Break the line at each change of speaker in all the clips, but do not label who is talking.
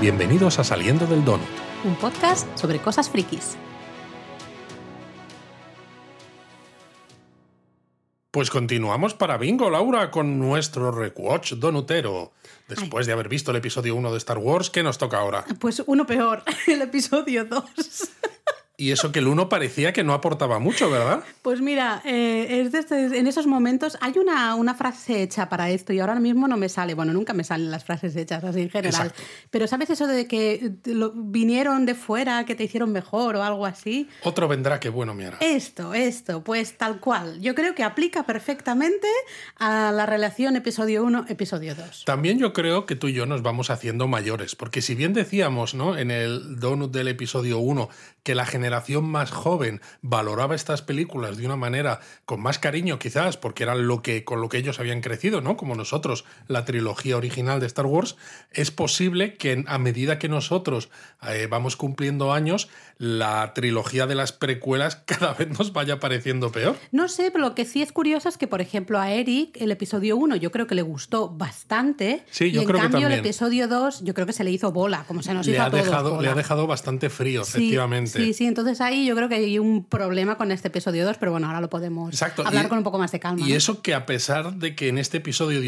Bienvenidos a Saliendo del Donut.
Un podcast sobre cosas frikis.
Pues continuamos para Bingo, Laura, con nuestro Rewatch Donutero. Después de haber visto el episodio 1 de Star Wars, ¿qué nos toca ahora?
Pues uno peor, el episodio 2.
Y eso que el 1 parecía que no aportaba mucho, ¿verdad?
Pues mira, eh, es en esos momentos hay una, una frase hecha para esto y ahora mismo no me sale. Bueno, nunca me salen las frases hechas así en general.
Exacto.
Pero ¿sabes eso de que lo- vinieron de fuera, que te hicieron mejor o algo así?
Otro vendrá que bueno me hará.
Esto, esto, pues tal cual. Yo creo que aplica perfectamente a la relación episodio 1, episodio 2.
También yo creo que tú y yo nos vamos haciendo mayores, porque si bien decíamos ¿no? en el donut del episodio 1 que la generación más joven valoraba estas películas de una manera con más cariño quizás, porque era lo que, con lo que ellos habían crecido, ¿no? como nosotros, la trilogía original de Star Wars, es posible que a medida que nosotros eh, vamos cumpliendo años, la trilogía de las precuelas cada vez nos vaya pareciendo peor.
No sé, pero lo que sí es curioso es que, por ejemplo, a Eric el episodio 1 yo creo que le gustó bastante.
Sí, yo
y en
creo que
cambio el episodio 2 yo creo que se le hizo bola, como se nos
Le
hizo
ha,
a todos
dejado,
bola.
le ha dejado bastante frío,
Sí,
efectivamente.
Sí, sí, entonces ahí yo creo que hay un problema con este episodio 2, pero bueno, ahora lo podemos
Exacto.
hablar
y-
con un poco más de calma.
Y
¿no?
eso que a pesar de que en este episodio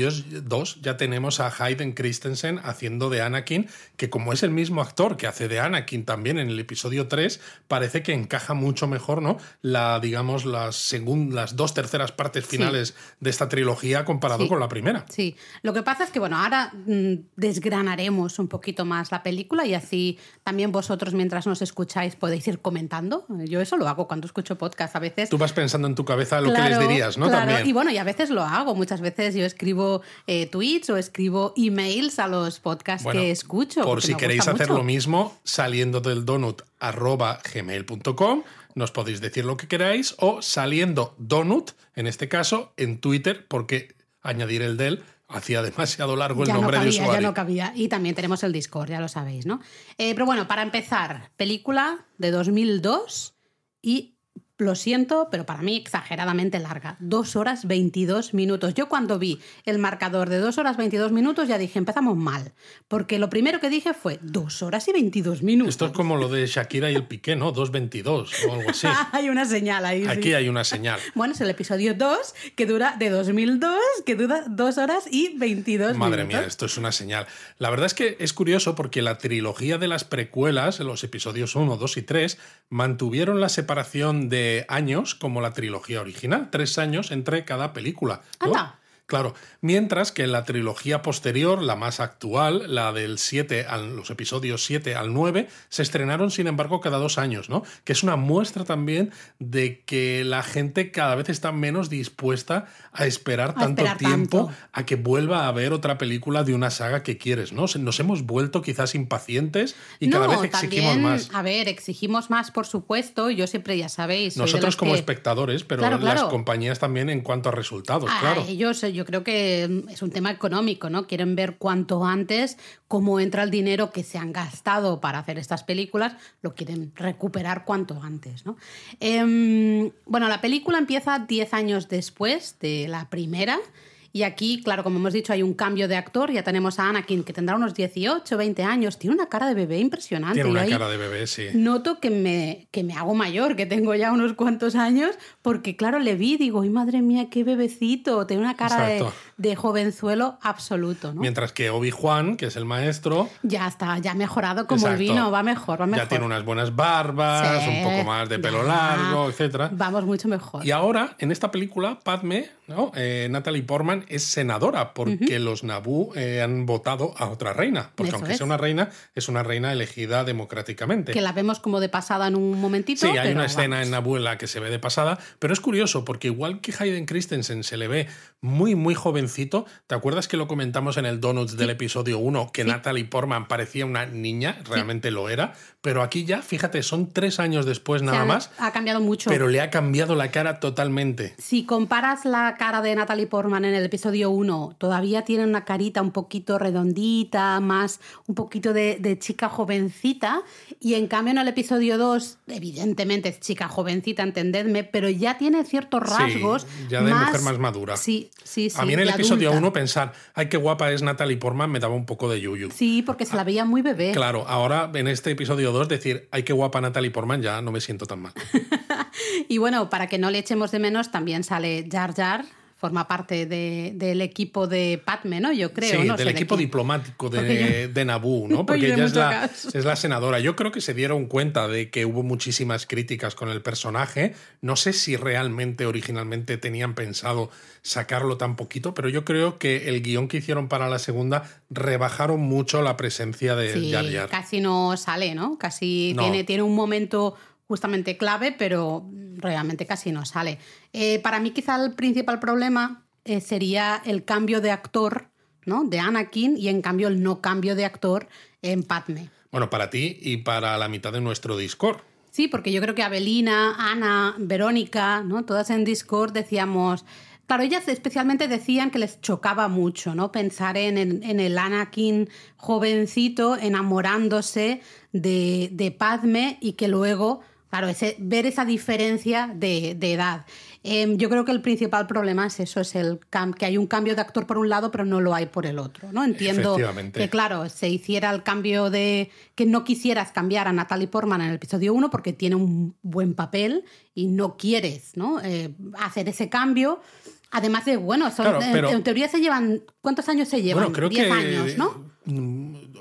2 ya tenemos a Hayden Christensen haciendo de Anakin, que como es el mismo actor que hace de Anakin también en el episodio 3, parece que encaja mucho mejor, ¿no? La, digamos, las, segun- las dos terceras partes finales de esta trilogía comparado
Sí.
con la primera.
Sí, lo que pasa es que, bueno, ahora mm, desgranaremos un poquito más la película y así también vosotros mientras nos escucháis podéis ir comentando. Yo eso lo hago cuando escucho podcast a veces.
Tú vas pensando en tu cabeza lo que les dirías, ¿no?
claro.
También.
Y bueno, y a veces lo hago. Muchas veces yo escribo eh, tweets o escribo emails a los podcasts
Bueno,
que escucho.
Por si queréis hacer
mucho.
lo mismo, saliendo del donut arroba gmail.com, nos podéis decir lo que queráis, o saliendo donut, en este caso, en Twitter, porque añadir el del hacía demasiado largo el
ya
nombre
no
de
cabía,
usuario.
ya no cabía. Y también tenemos el Discord, ya lo sabéis, ¿no? Eh, pero bueno, para empezar, película de 2002 y lo siento, pero para mí exageradamente larga. Dos horas 22 minutos. Yo cuando vi el marcador de dos horas 22 minutos ya dije, empezamos mal. Porque lo primero que dije fue dos horas y 22 minutos.
Esto es como lo de Shakira y el Piqué, ¿no? 2.22 o algo así.
hay una señal ahí. sí.
Aquí hay una señal.
Bueno, es el episodio 2, que dura de 2002, que dura 2 horas y 22
Madre
minutos.
mía, esto es una señal. La verdad es que es curioso porque la trilogía de las precuelas, los episodios 1, 2 y 3, mantuvieron la separación de años como la trilogía original, tres años entre cada película. ¿no?
Anda.
Claro, mientras que en la trilogía posterior, la más actual, la del 7 al, los episodios 7 al 9, se estrenaron sin embargo cada dos años, ¿no? Que es una muestra también de que la gente cada vez está menos dispuesta a esperar
A
tanto
esperar
tiempo
tanto.
a que vuelva a ver otra película de una saga que quieres, ¿no? Nos hemos vuelto quizás impacientes y cada vez exigimos
también,
más.
A ver, exigimos más, por supuesto. Yo siempre, ya sabéis.
Nosotros como
que-
espectadores, pero
Claro,
las
claro.
compañías también en cuanto a resultados,
a
claro.
ellos, yo creo que mm, es un tema económico, ¿no? Quieren ver cuanto antes cómo entra el dinero que se han gastado para hacer estas películas, lo quieren recuperar cuanto antes, ¿no? Em, bueno, la película empieza 10 años después de la primera. Y aquí, claro, como hemos dicho, hay un cambio de actor. Ya tenemos a Anakin, que tendrá unos 18, 20 años. Tiene una cara de bebé impresionante.
Tiene una cara de bebé, sí.
noto que me, que me hago mayor, que tengo ya unos cuantos años, porque claro, le vi y digo, ¡ay madre mía, qué bebecito! Tiene una cara de,
Exacto.
de jovenzuelo absoluto, ¿no?
Mientras que Obi-Juan, que es el maestro,
Ya está, ya ha mejorado como el vino, va mejor, va mejor.
ya tiene unas buenas barbas,
Sí,
un poco más de pelo
ya.
largo, etcétera.
Vamos mucho mejor.
Y ahora, en esta película, Padme, ¿no? Eh, Natalie Portman es senadora porque los Naboo eh, han votado a otra reina. Porque
Eso
aunque
es.
sea una reina, es una reina elegida democráticamente.
Que la vemos como de pasada en un momentito.
Sí, hay
pero
una escena
vamos.
en Naboo en la que se ve de pasada, pero es curioso porque igual que Hayden Christensen se le ve muy, muy jovencito, ¿te acuerdas que lo comentamos en el Donuts del episodio 1 que Natalie Portman parecía una niña? Realmente lo era, pero aquí ya, fíjate, son tres años después nada más,
Ha cambiado mucho.
pero le ha cambiado la cara totalmente.
Si comparas la cara de Natalie Portman en el episodio 1, todavía tiene una carita un poquito redondita, más un poquito de, de chica jovencita, y en cambio en el episodio 2, evidentemente es chica jovencita, entendedme, pero ya tiene ciertos rasgos.
Sí, ya de mujer más madura.
Sí, sí, sí.
a mí en el
ya
episodio
adulta.
1 pensar, ay, qué guapa es Natalie Portman, me daba un poco de yuyu.
Sí, porque se la veía muy bebé.
Claro, ahora en este episodio 2 decir, ay, qué guapa Natalie Portman, ya no me siento tan mal.
Y bueno, para que no le echemos de menos, también sale Jar Jar, forma parte de- del equipo de Padme, ¿no? Yo creo.
sí,
no
del
sé
equipo diplomático de, de Naboo, ¿no? Porque ella es la, es la senadora. Yo creo que se dieron cuenta de que hubo muchísimas críticas con el personaje. No sé si realmente originalmente tenían pensado sacarlo tan poquito, pero yo creo que el guion que hicieron para la segunda rebajaron mucho la presencia de
Sí,
Jar Jar.
casi no sale, ¿no? Casi
No.
tiene, tiene un momento justamente clave, pero realmente casi no sale. Eh, para mí quizá el principal problema eh, sería el cambio de actor, ¿no? De Anakin y en cambio el no cambio de actor en Padme.
Bueno, para ti y para la mitad de nuestro Discord.
Sí, porque yo creo que Abelina, Ana, Verónica, ¿no? Todas en Discord decíamos. Claro, ellas especialmente decían que les chocaba mucho, ¿no? Pensar en, el- en el Anakin jovencito enamorándose de, de Padme y que luego, claro, ese, ver esa diferencia de, de edad. Em, yo creo que el principal problema es eso, es el cam- que hay un cambio de actor por un lado, pero no lo hay por el otro, ¿no? Entiendo que, claro, se hiciera el cambio de que no quisieras cambiar a Natalie Portman en el episodio 1 porque tiene un buen papel y no quieres ¿no? Eh, hacer ese cambio. Además de, bueno, son-
Claro, pero-
en, teoría se llevan, ¿cuántos años se llevan?
Bueno, creo
10
que.
años, ¿no?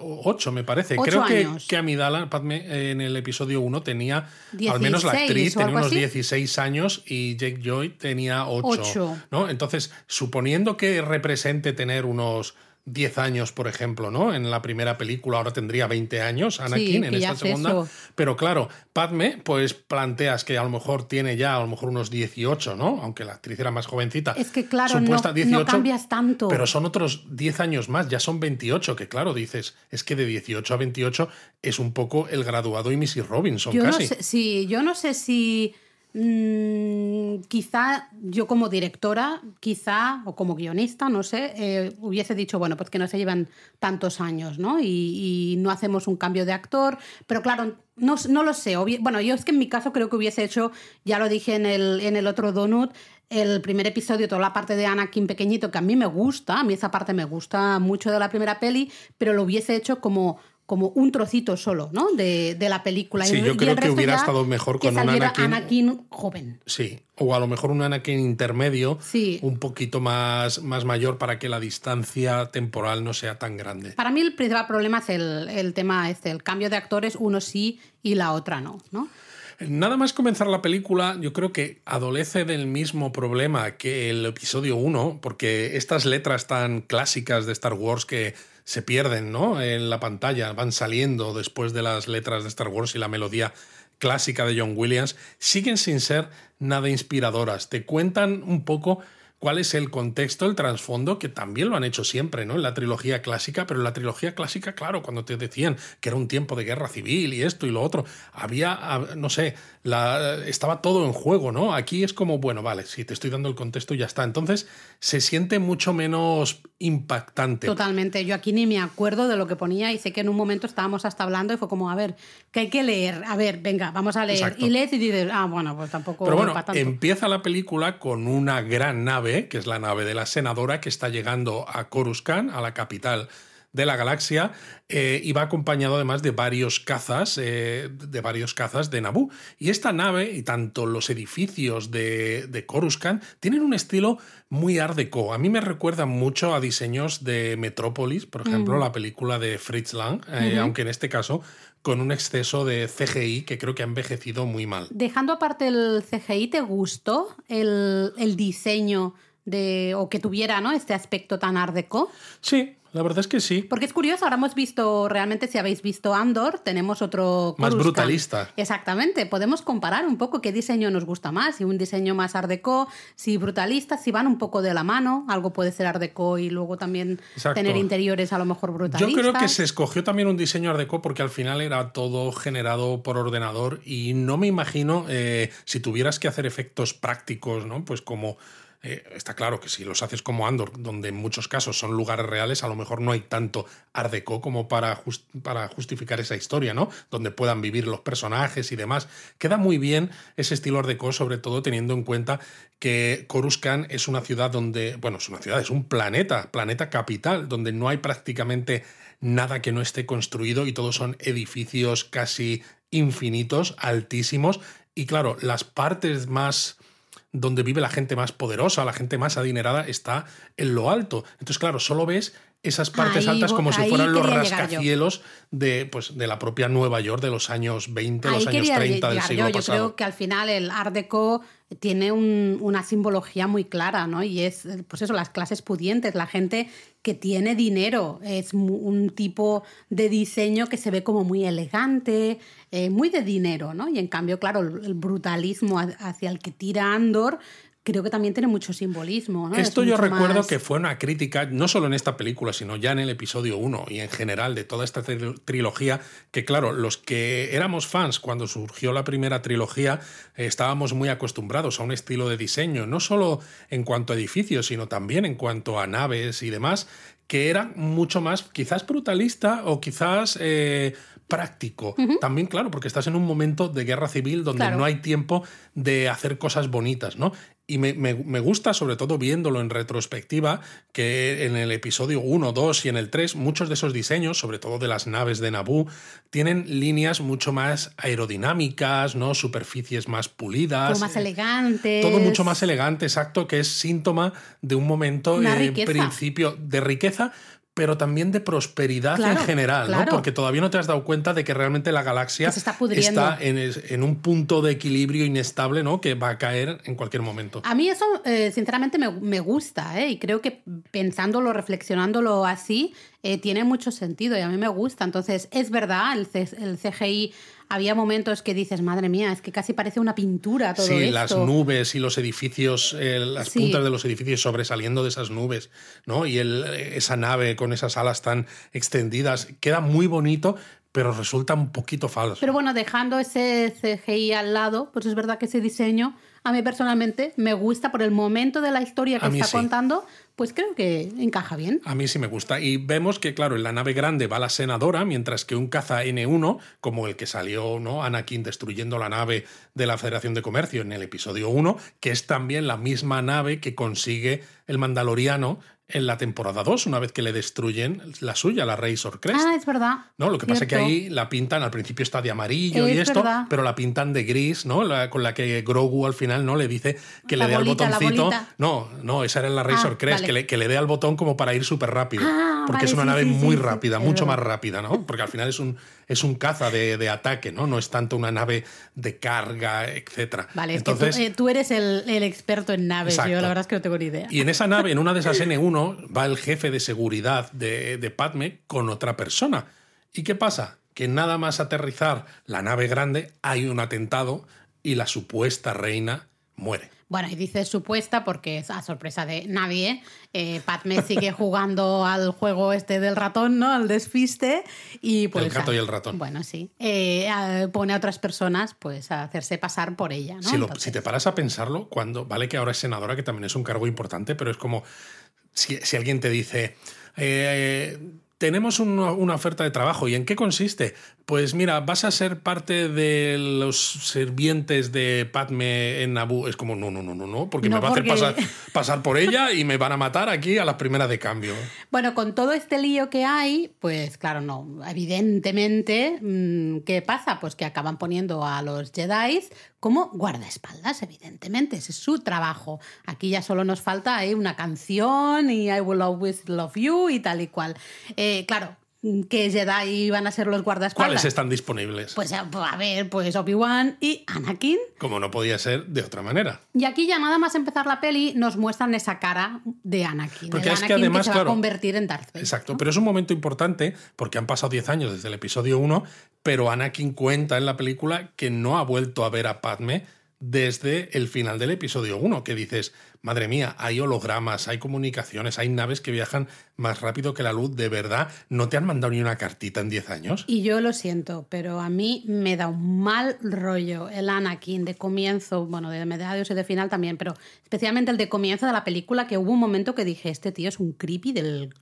Mm, Ocho, me parece.
Ocho
creo que,
años.
que Amidala Padme en el episodio 1 tenía, al menos la
16
actriz, tenía unos
así.
16 años y Jake Joy tenía 8.
Ocho.
¿no? Entonces, suponiendo que represente tener unos 10 años, por ejemplo, ¿no? En la primera película ahora tendría 20 años Anakin en
que ya
esta
es
segunda.
eso.
Pero claro, Padme, pues planteas que a lo mejor tiene ya a lo mejor unos 18, ¿no? Aunque la actriz era más jovencita.
Es que, claro, no-
Supuesta
no
18,
cambias tanto.
Pero son otros 10 años más, ya son 28, que claro, dices, es que de 18 a 28 es un poco el graduado y Mrs. Robinson
Yo
casi.
no sé, sí, yo no sé si mm, quizá yo como directora, quizá, o como guionista, no sé, eh, hubiese dicho, bueno, pues que no se llevan tantos años, ¿no? Y, no hacemos un cambio de actor, pero claro, no, no lo sé. Bueno, yo es que en mi caso creo que hubiese hecho, ya lo dije en el, en el otro Donut, el primer episodio, toda la parte de Anakin pequeñito, que a mí me gusta, a mí esa parte me gusta mucho de la primera peli, pero lo hubiese hecho como como un trocito solo, ¿no? De, de la película.
Sí,
Y-
yo creo que hubiera estado mejor con un Anakin-
joven.
Sí, o a lo mejor un Anakin intermedio,
Sí.
un poquito más, más mayor para que la distancia temporal no sea tan grande.
Para mí el principal problema es el, el tema este, el cambio de actores, uno sí y la otra no, ¿no?
Nada más comenzar la película, yo creo que adolece del mismo problema que el episodio 1, porque estas letras tan clásicas de Star Wars que se pierden ¿no? en la pantalla, van saliendo después de las letras de Star Wars y la melodía clásica de John Williams, siguen sin ser nada inspiradoras. Te cuentan un poco cuál es el contexto, el trasfondo, que también lo han hecho siempre, ¿no? En la trilogía clásica, pero en la trilogía clásica, claro, cuando te decían que era un tiempo de guerra civil y esto y lo otro, había, no sé, la, estaba todo en juego, ¿no? Aquí es como, bueno, vale, si te estoy dando el contexto ya está. Entonces se siente mucho menos impactante.
Totalmente. Yo aquí ni me acuerdo de lo que ponía y sé que en un momento estábamos hasta hablando y fue como, a ver, que hay que leer. A ver, venga, vamos a leer.
Exacto.
Y lees y dices, ah, bueno, pues tampoco
Pero bueno,
tanto.
empieza la película con una gran nave, que es la nave de la senadora, que está llegando a Coruscant, a la capital de la galaxia, eh, y va acompañado además de varios cazas, eh, de varios cazas de Naboo. Y esta nave, y tanto los edificios de, de Coruscant, tienen un estilo muy art deco. A mí me recuerdan mucho a diseños de Metrópolis, por ejemplo, la película de Fritz Lang, eh, aunque en este caso con un exceso de CGI que creo que ha envejecido muy mal.
Dejando aparte el CGI, ¿te gustó el, el diseño de, o que tuviera ¿no? este aspecto tan art deco?
Sí, la verdad es que sí.
Porque es curioso, ahora hemos visto, realmente si habéis visto Andor, tenemos otro...
Más
Coruscant.
brutalista.
Exactamente, podemos comparar un poco qué diseño nos gusta más, si un diseño más art deco, si brutalista, si van un poco de la mano, algo puede ser art deco y luego también
Exacto.
tener interiores a lo mejor
Yo
brutalistas.
creo que se escogió también un diseño Art Deco porque al final era todo generado por ordenador y no me imagino eh, si tuvieras que hacer efectos prácticos, ¿no? Pues como Eh, está claro que si los haces como Andor, donde en muchos casos son lugares reales, a lo mejor no hay tanto Art Deco como para, para justificar esa historia, ¿no? Donde puedan vivir los personajes y demás. Queda muy bien ese estilo Art Deco, sobre todo teniendo en cuenta que Coruscant es una ciudad donde, bueno, es una ciudad, es un planeta, planeta capital, donde no hay prácticamente nada que no esté construido y todos son edificios casi infinitos, altísimos. Y claro, las partes más donde vive la gente más poderosa, la gente más adinerada, está en lo alto. Entonces, claro, solo ves esas partes altas como si fueran los rascacielos de, pues, de la propia Nueva York de los años 20, los años 30 del siglo
yo.
pasado.
Yo creo que al final el Art Deco tiene una simbología muy clara, ¿no? Y es, pues eso, las clases pudientes, la gente que tiene dinero. Es un tipo de diseño que se ve como muy elegante, eh, muy de dinero, ¿no? Y en cambio, claro, el brutalismo hacia el que tira Andor creo que también tiene mucho simbolismo. ¿no?
Esto yo recuerdo que fue una crítica, no solo en esta película, sino ya en el episodio 1 y en general de toda esta trilogía, que claro, los que éramos fans cuando surgió la primera trilogía, eh, estábamos muy acostumbrados a un estilo de diseño, no solo en cuanto a edificios, sino también en cuanto a naves y demás, que era mucho más quizás brutalista o quizás... Eh, práctico. También, claro, porque estás en un momento de guerra civil donde no hay tiempo de hacer cosas bonitas, ¿no? Y me, gusta, sobre todo viéndolo en retrospectiva, que en el episodio 1, 2 y en el 3, muchos de esos diseños, sobre todo de las naves de Naboo, tienen líneas mucho más aerodinámicas, ¿no? Superficies más pulidas.
más elegantes.
Todo mucho más elegante, exacto, que es síntoma de un momento, en principio, de riqueza, pero también de prosperidad en general, ¿no? Porque todavía no te has dado cuenta de que realmente la galaxia
está,
en, un punto de equilibrio inestable, ¿no? Que va a caer en cualquier momento.
A mí eso, eh, sinceramente, me, gusta, ¿eh? Y creo que pensándolo, reflexionándolo así, eh, tiene mucho sentido y a mí me gusta. Entonces, es verdad, el, el CGI había momentos que dices, madre mía, es que casi parece una pintura todo
sí, las nubes y los edificios, eh, las puntas de los edificios sobresaliendo de esas nubes, ¿no? Y el, esa nave con esas alas tan extendidas, queda muy bonito, pero resulta un poquito falso.
Pero bueno, dejando ese CGI al lado, pues es verdad que ese diseño a mí personalmente me gusta por el momento de la historia que está contando, pues creo que encaja bien.
A mí sí me gusta. Y vemos que, claro, en la nave grande va la senadora, mientras que un caza N1, como el que salió, ¿no? Anakin destruyendo la nave de la Federación de Comercio en el episodio 1, que es también la misma nave que consigue el Mandaloriano en la temporada 2, una vez que le destruyen la suya, la Razor Crest.
Ah, es verdad.
¿No? Lo que pasa es que ahí la pintan, al principio está de amarillo y esto, pero la pintan de gris, ¿no? con la que Grogu al final no le dice que le dé al botoncito. No, no, esa era la Razor ah, Crest, que, le, que, le, dé al botón como para ir súper rápido. Ah, porque es una nave muy rápida, mucho más rápida, ¿no? Porque al final es un, es un caza de, ataque, ¿no? No es tanto una nave de carga, etc.
Vale, Entonces, eh, tú, eres el, experto en naves, yo la verdad es que no tengo ni idea.
Y en esa nave, en una de esas N1, va el jefe de seguridad de, de Padme con otra persona. ¿Y qué pasa? Que nada más aterrizar la nave grande hay un atentado y la supuesta reina muere.
Bueno, y dice supuesta porque es a sorpresa de nadie. Eh, Padme sigue jugando al juego este del ratón, ¿no? Al desfiste. Y pues,
el gato y el ratón.
Bueno, sí. Eh, pone a otras personas pues a hacerse pasar por ella, ¿no?
Si, te paras a pensarlo, cuando vale que ahora es senadora, que también es un cargo importante, pero es como si, alguien te dice. Eh, tenemos una, oferta de trabajo. ¿Y en qué consiste? Pues mira, vas a ser parte de los sirvientes de Padme en Naboo. Es como, no, no, no, no, no, porque me va a hacer pasar, pasar, por ella y me van a matar aquí a las primeras de cambio.
Bueno, con todo este lío que hay, pues claro, no. Evidentemente, mm, ¿qué pasa? Pues que acaban poniendo a los Jedi como guardaespaldas, evidentemente. Ese es su trabajo. Aquí ya solo nos falta ¿eh? una canción y I will always love you y tal y cual. Eh, claro, que Jedi iban a ser los guardaespaldas.
¿Cuáles están disponibles?
Pues a ver, pues Obi-Wan y Anakin.
Como no podía ser de otra manera.
Y aquí ya nada más empezar la peli nos muestran esa cara de Anakin. Porque es que además se va a convertir en Darth Vader.
Exacto, pero es un momento importante porque han pasado 10 años desde el episodio 1, pero Anakin cuenta en la película que no ha vuelto a ver a Padme desde el final del episodio 1, que dices, madre mía, hay hologramas, hay comunicaciones, hay naves que viajan más rápido que la luz, de verdad, ¿no te han mandado ni una cartita en 10 años?
Y yo lo siento, pero a mí me da un mal rollo el Anakin de comienzo, bueno, de mediados y de final también, pero especialmente el de comienzo de la película, que hubo un momento que dije, este tío es un creepy del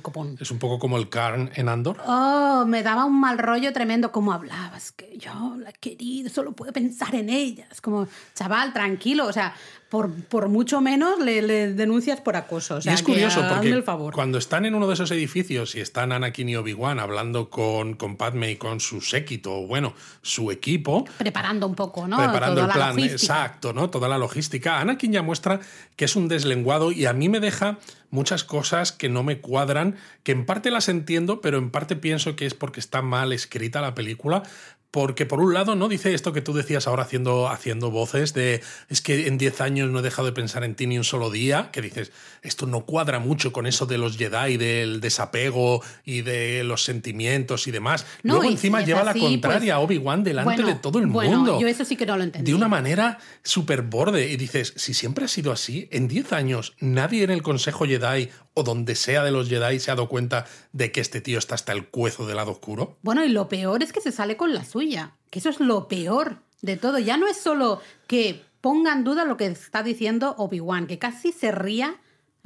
copón.
Es un poco como el Karn en Andor.
Oh, me daba un mal rollo tremendo como hablabas, que yo la he querido, solo puedo pensar en ella. Es como, chaval, tranquilo, o sea, por, por mucho menos le, denuncias por acoso. y
es curioso porque cuando están en uno de esos edificios y están Anakin y Obi-Wan hablando con, con Padme y con su séquito, o bueno, su equipo.
Preparando un poco, ¿no?
Preparando el plan, exacto, ¿no? Toda la logística. Anakin ya muestra que es un deslenguado y a mí me deja muchas cosas que no me cuadran, que en parte las entiendo, pero en parte pienso que es porque está mal escrita la película, porque por un lado, ¿no? Dice esto que tú decías ahora haciendo, haciendo voces de es que en 10 años no he dejado de pensar en ti ni un solo día, que dices, esto no cuadra mucho con eso de los Jedi, del desapego y de los sentimientos y demás. Luego encima lleva la contraria a pues, Obi-Wan delante de todo el mundo.
Yo eso sí que no lo entendí.
De una manera súper borde. Y dices, si siempre ha sido así, en 10 años nadie en el Consejo Jedi o donde sea de los Jedi se ha dado cuenta de que este tío está hasta el cuezo del lado oscuro.
Bueno, y lo peor es que se sale con la suya, que eso es lo peor de todo. Ya no es solo que ponga en duda lo que está diciendo Obi-Wan, que casi se ría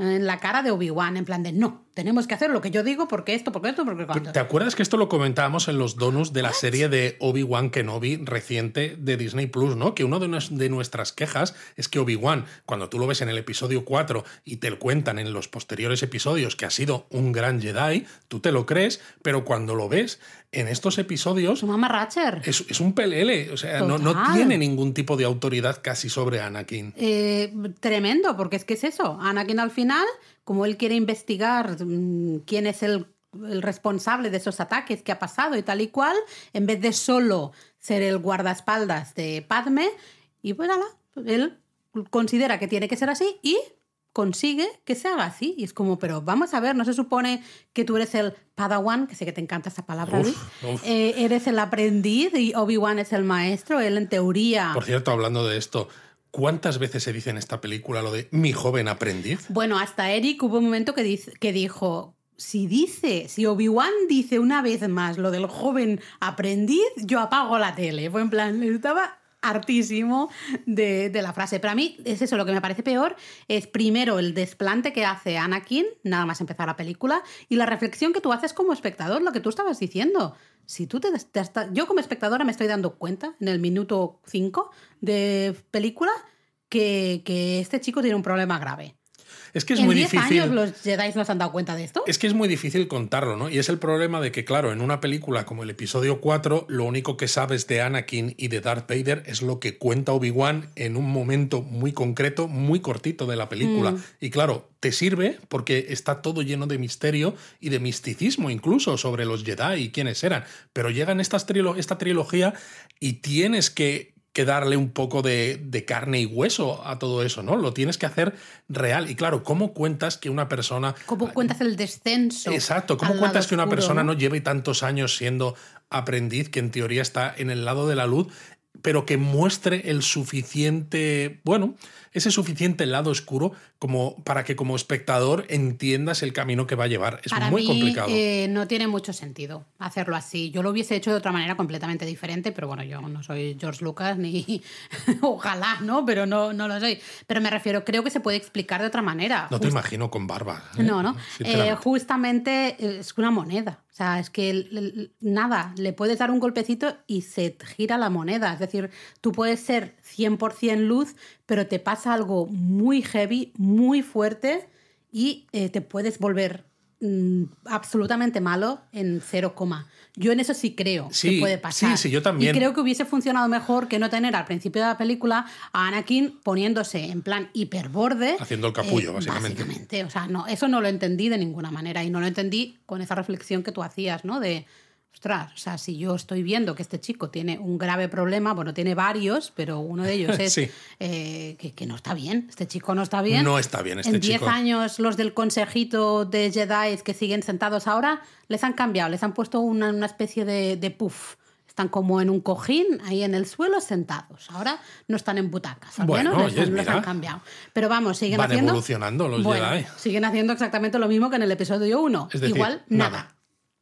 en la cara de Obi-Wan, en plan de no, tenemos que hacer lo que yo digo porque esto, porque esto, porque cuando.
¿Te acuerdas que esto lo comentábamos en los donos de la serie de Obi-Wan Kenobi reciente de Disney Plus, ¿no? Que una de, nuestras quejas es que Obi-Wan, cuando tú lo ves en el episodio 4 y te lo cuentan en los posteriores episodios que ha sido un gran Jedi, tú te lo crees, pero cuando lo ves en estos episodios.
Su mamá Ratcher.
Es, un pelele, o sea, no, no, tiene ningún tipo de autoridad casi sobre Anakin.
Eh, tremendo, porque es que es eso. Anakin al final como él quiere investigar mm, quién es el, responsable de esos ataques que ha pasado y tal y cual, en vez de solo ser el guardaespaldas de Padme, y pues nada, él considera que tiene que ser así y consigue que se haga así. Y es como, pero vamos a ver, no se supone que tú eres el Padawan, que sé que te encanta esa palabra, eh, eres el aprendiz y Obi-Wan es el maestro, él en teoría...
Por cierto, hablando de esto, ¿Cuántas veces se dice en esta película lo de mi joven aprendiz?
Bueno, hasta Eric hubo un momento que, que dijo, si dice, si Obi-Wan dice una vez más lo del joven aprendiz, yo apago la tele. Fue en plan, estaba hartísimo de, de, la frase. Pero a mí es eso, lo que me parece peor es primero el desplante que hace Anakin, nada más empezar la película, y la reflexión que tú haces como espectador, lo que tú estabas diciendo. Si tú te, yo como espectadora me estoy dando cuenta en el minuto 5 de película que, que este chico tiene un problema grave.
Es que es muy difícil.
años los Jedi no se han dado cuenta de esto?
Es que es muy difícil contarlo, ¿no? Y es el problema de que, claro, en una película como el episodio 4, lo único que sabes de Anakin y de Darth Vader es lo que cuenta Obi-Wan en un momento muy concreto, muy cortito de la película. Mm. Y claro, te sirve porque está todo lleno de misterio y de misticismo incluso sobre los Jedi y quiénes eran. Pero llega esta trilogía y tienes que que darle un poco de, carne y hueso a todo eso, ¿no? Lo tienes que hacer real. Y claro, ¿cómo cuentas que una persona...
¿Cómo cuentas el descenso?
Exacto, ¿cómo cuentas que una persona ¿no? lleve tantos años siendo aprendiz, que en teoría está en el lado de la luz, pero que muestre el suficiente, bueno, ese suficiente lado oscuro como para que como espectador entiendas el camino que va a llevar. Es muy complicado.
Eh, no tiene mucho sentido hacerlo así. Yo lo hubiese hecho de otra manera completamente diferente, pero bueno, yo no soy George Lucas ni ojalá, ¿no? Pero no, no lo soy. Pero me refiero, creo que se puede explicar de otra manera.
No te imagino con barba.
¿eh? No, no. Eh, justamente es una moneda. O sea, es que nada, le puedes dar un golpecito y se gira la moneda. Es decir, tú puedes ser 100% luz, pero te pasa algo muy heavy, muy fuerte y eh, te puedes volver mm, absolutamente malo en cero coma. Yo en eso sí creo que puede pasar.
Sí, sí, yo también.
Y creo que hubiese funcionado mejor que no tener al principio de la película a Anakin poniéndose en plan hiperborde.
Haciendo el capullo, eh, básicamente.
básicamente. O sea, no, eso no lo entendí de ninguna manera y no lo entendí con esa reflexión que tú hacías, ¿no? De, ostras, o sea, si yo estoy viendo que este chico tiene un grave problema, bueno, tiene varios, pero uno de ellos es eh, que, no está bien, este chico no está bien.
No está bien este
en
chico.
En 10 años los del consejito de Jedi que siguen sentados ahora, les han cambiado, les han puesto una, especie de, puff están como en un cojín ahí en el suelo sentados. Ahora no están en butacas, al
Bueno,
menos
oye,
les- los
mira.
han cambiado. Pero vamos, siguen
Van
haciendo...
evolucionando los
Bueno,
Jedi.
siguen haciendo exactamente lo mismo que en el episodio 1.
Es decir,
Igual, nada,
nada.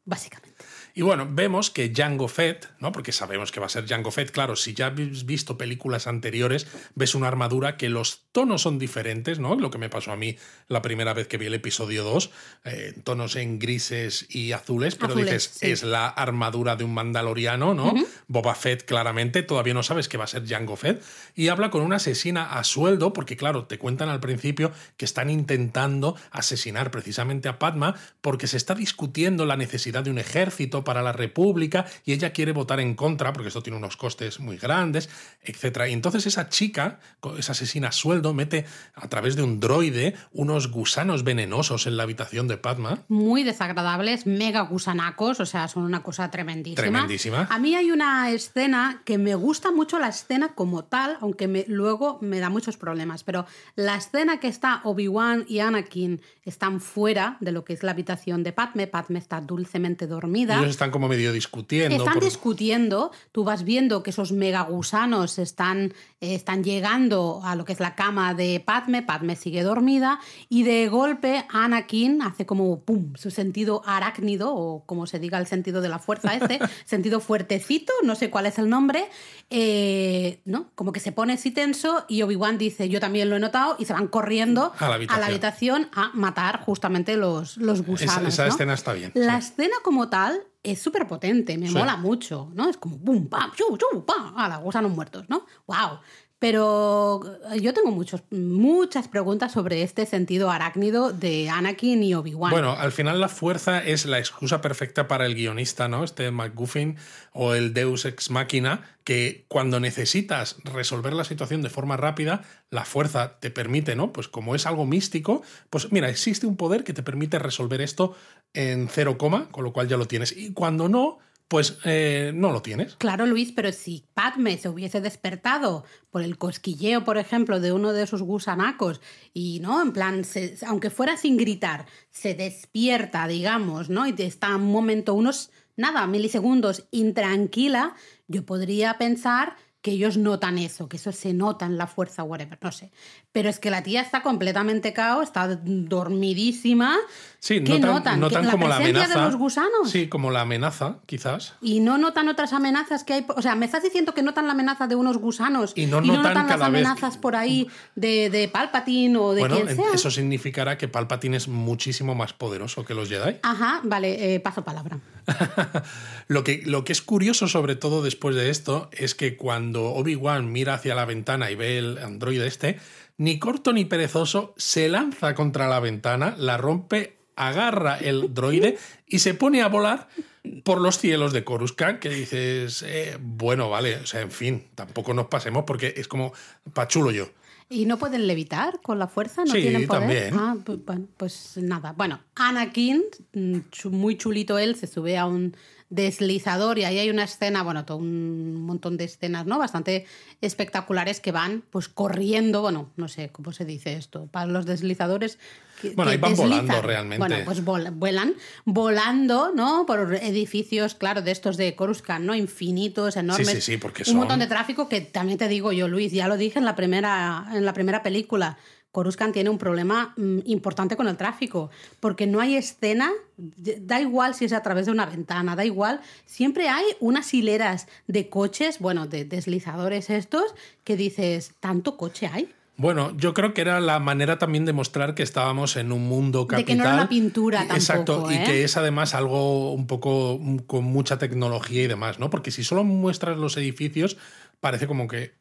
básicamente.
Y bueno, vemos que Django Fett, ¿no? Porque sabemos que va a ser Django Fett. Claro, si ya has visto películas anteriores, ves una armadura que los tonos son diferentes, ¿no? Lo que me pasó a mí la primera vez que vi el episodio 2, eh, tonos en grises y azules, pero
Azules,
dices,
sí.
es la armadura de un mandaloriano, ¿no? Boba Fett, claramente, todavía no sabes que va a ser Django Fett. Y habla con una asesina a sueldo, porque claro, te cuentan al principio que están intentando asesinar precisamente a Padma porque se está discutiendo la necesidad de un ejército para la República y ella quiere votar en contra porque esto tiene unos costes muy grandes, etc. Y entonces esa chica, esa asesina a sueldo, mete a través de un droide unos gusanos venenosos en la habitación de Padma.
Muy desagradables, mega gusanacos, o sea, son una cosa tremendísima.
Tremendísima.
A mí hay una escena que me gusta mucho la escena como tal, aunque me- luego me da muchos problemas, pero la escena que está Obi-Wan y Anakin están fuera de lo que es la habitación de Padme, Padme está dulcemente dormida.
Están como medio discutiendo.
Están
por-
discutiendo, tú vas viendo que esos megagusanos están, eh, están llegando a lo que es la cama de Padme, Padme sigue dormida y de golpe Anakin hace como pum, su sentido arácnido o como se diga el sentido de la fuerza ese, sentido fuertecito, no sé cuál es el nombre, eh, ¿no? Como que se pone así tenso y Obi-Wan dice yo también lo he notado y se van corriendo
A la habitación.
habitación a matar justamente los, los gusanos.
esa
¿no?
escena está bien,
La
sí.
escena como tal es súper potente, me
Sí.
mola mucho, ¿no? Es como pum, pam, chu, chu, pam, a la gusanos muertos, ¿no? ¡Wow! Pero eh, yo tengo muchos, muchas preguntas sobre este sentido arácnido de Anakin y Obi-Wan.
Bueno, al final la fuerza es la excusa perfecta para el guionista, ¿no? Este McGuffin o el Deus Ex Machina, que cuando necesitas resolver la situación de forma rápida, la fuerza te permite, ¿no? Pues como es algo místico, pues mira, existe un poder que te permite resolver esto en cero coma, con lo cual ya lo tienes. Y cuando no, pues eh, no lo tienes.
Claro, Luis, pero si Padme se hubiese despertado por el cosquilleo, por ejemplo, de uno de esos gusanacos y, ¿no? En plan, se- aunque fuera sin gritar, se despierta, digamos, ¿no? Y está un momento, unos, nada, milisegundos intranquila, yo podría pensar que ellos notan eso, que eso se nota en la fuerza, whatever, no sé. Pero es que la tía está completamente cao, está dormidísima.
Sí,
¿Qué
notan,
notan?
notan
¿Que
como la
presencia
amenaza.
de los gusanos?
Sí, como la amenaza, quizás.
Y no notan otras amenazas que hay. O sea, me estás diciendo que notan la amenaza de unos gusanos
Y no notan
las
cada vez-
amenazas por ahí de, de Palpatine o de
bueno,
quien
en-
sea.
eso significará que Palpatine es muchísimo más poderoso que los Jedi.
Ajá, vale, eh, paso palabra.
Lo que, lo que es curioso, sobre todo después de esto, es que cuando Obi-Wan mira hacia la ventana y ve el androide este, ni corto ni perezoso se lanza contra la ventana, la rompe, agarra el droide y se pone a volar por los cielos de Coruscant, que dices, eh, bueno, vale, o sea, en fin, tampoco nos pasemos porque es como pachulo yo.
¿Y no pueden levitar con la fuerza? ¿No
Sí,
tienen poder?
también.
Ah, pu- bueno, pues nada. Bueno, Anakin, mm, muy chulito él, se sube a un deslizador y ahí hay una escena, bueno, todo un montón de escenas, ¿no? Bastante espectaculares que van pues corriendo, bueno, no sé cómo se dice esto, para los deslizadores. Que-
Bueno,
que
ahí van volando realmente.
Bueno, pues vol- vuelan, volando, ¿no? Por edificios, claro, de estos de Coruscant, ¿no? Infinitos, enormes.
sí, sí, porque
Un
son-
montón de tráfico que también te digo yo, Luis, ya lo dije en la primera, en la primera película. Coruscant tiene un problema mm, importante con el tráfico, porque no hay escena, da igual si es a través de una ventana, da igual, siempre hay unas hileras de coches, bueno, de deslizadores estos, que dices, ¿tanto coche hay?
Bueno, yo creo que era la manera también de mostrar que estábamos en un mundo
De
capital.
que no era una pintura
Exacto,
tampoco,
y
¿eh?
que es además algo un poco mm, con mucha tecnología y demás, ¿no? Porque si solo muestras los edificios, parece como que,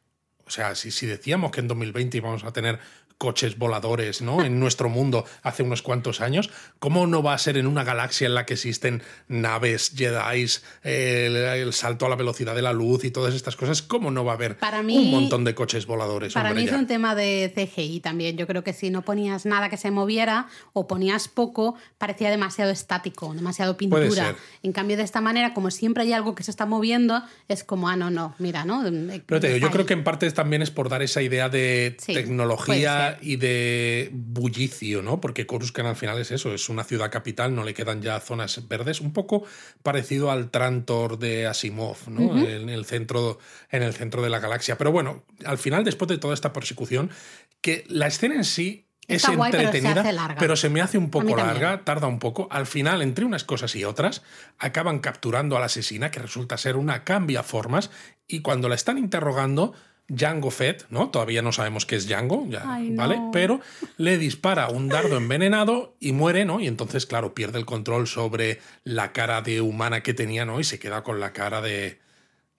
o sea, si, si decíamos que en 2020 íbamos a tener coches voladores, ¿no? En nuestro mundo hace unos cuantos años, ¿cómo no va a ser en una galaxia en la que existen naves, Jedi, el, el salto a la velocidad de la luz y todas estas cosas? ¿Cómo no va a haber
Para mí-
un montón de coches voladores?
Para
hombre,
mí es
ya?
un tema de CGI también. Yo creo que si no ponías nada que se moviera o ponías poco, parecía demasiado estático, demasiado pintura. En cambio, de esta manera, como siempre hay algo que se está moviendo, es como, ah, no, no, mira, ¿no?
Pero te digo, yo creo que en parte también es por dar esa idea de
Sí,
tecnología y de bullicio, ¿no? Porque Coruscant al final es eso, es una ciudad capital, no le quedan ya zonas verdes, un poco parecido al Trantor de Asimov, ¿no? en, el centro, en el centro de la galaxia. Pero bueno, al final, después de toda esta persecución, que la escena en sí es entretenida, pero, se me hace un poco larga, tarda un poco. Al final, entre unas cosas y otras, acaban capturando a la asesina, que resulta ser una cambia formas, y cuando la están interrogando, Django Fett, ¿no? Todavía no sabemos qué es Django, ya, ¿vale? Pero le dispara un dardo envenenado y muere, ¿no? Y entonces, claro, pierde el control sobre la cara de humana que tenía, ¿no? Y se queda con la cara de,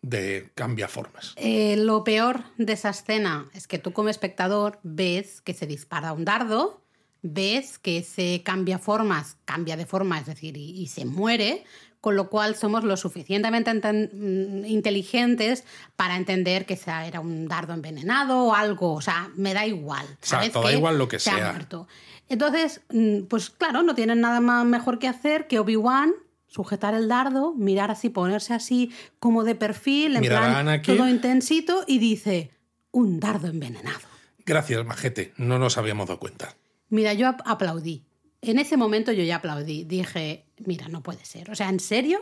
de cambia formas.
Eh, lo peor de esa escena es que tú como espectador ves que se dispara un dardo, ves que se cambia formas, cambia de forma, es decir, y se muere, con lo cual somos lo suficientemente mm, inteligentes para entender que sea, era un dardo envenenado o algo, o sea, me da igual.
¿sabes? da igual lo que sea.
muerto. Entonces, mm, pues claro, no tienen nada más mejor que hacer que Obi-Wan sujetar el dardo, mirar así, ponerse así como de perfil, en plan todo intensito y dice, un dardo envenenado.
Gracias, majete, no nos habíamos dado cuenta.
Mira, yo aplaudí. En ese momento yo ya aplaudí. Dije, mira, no puede ser. O sea, ¿en serio?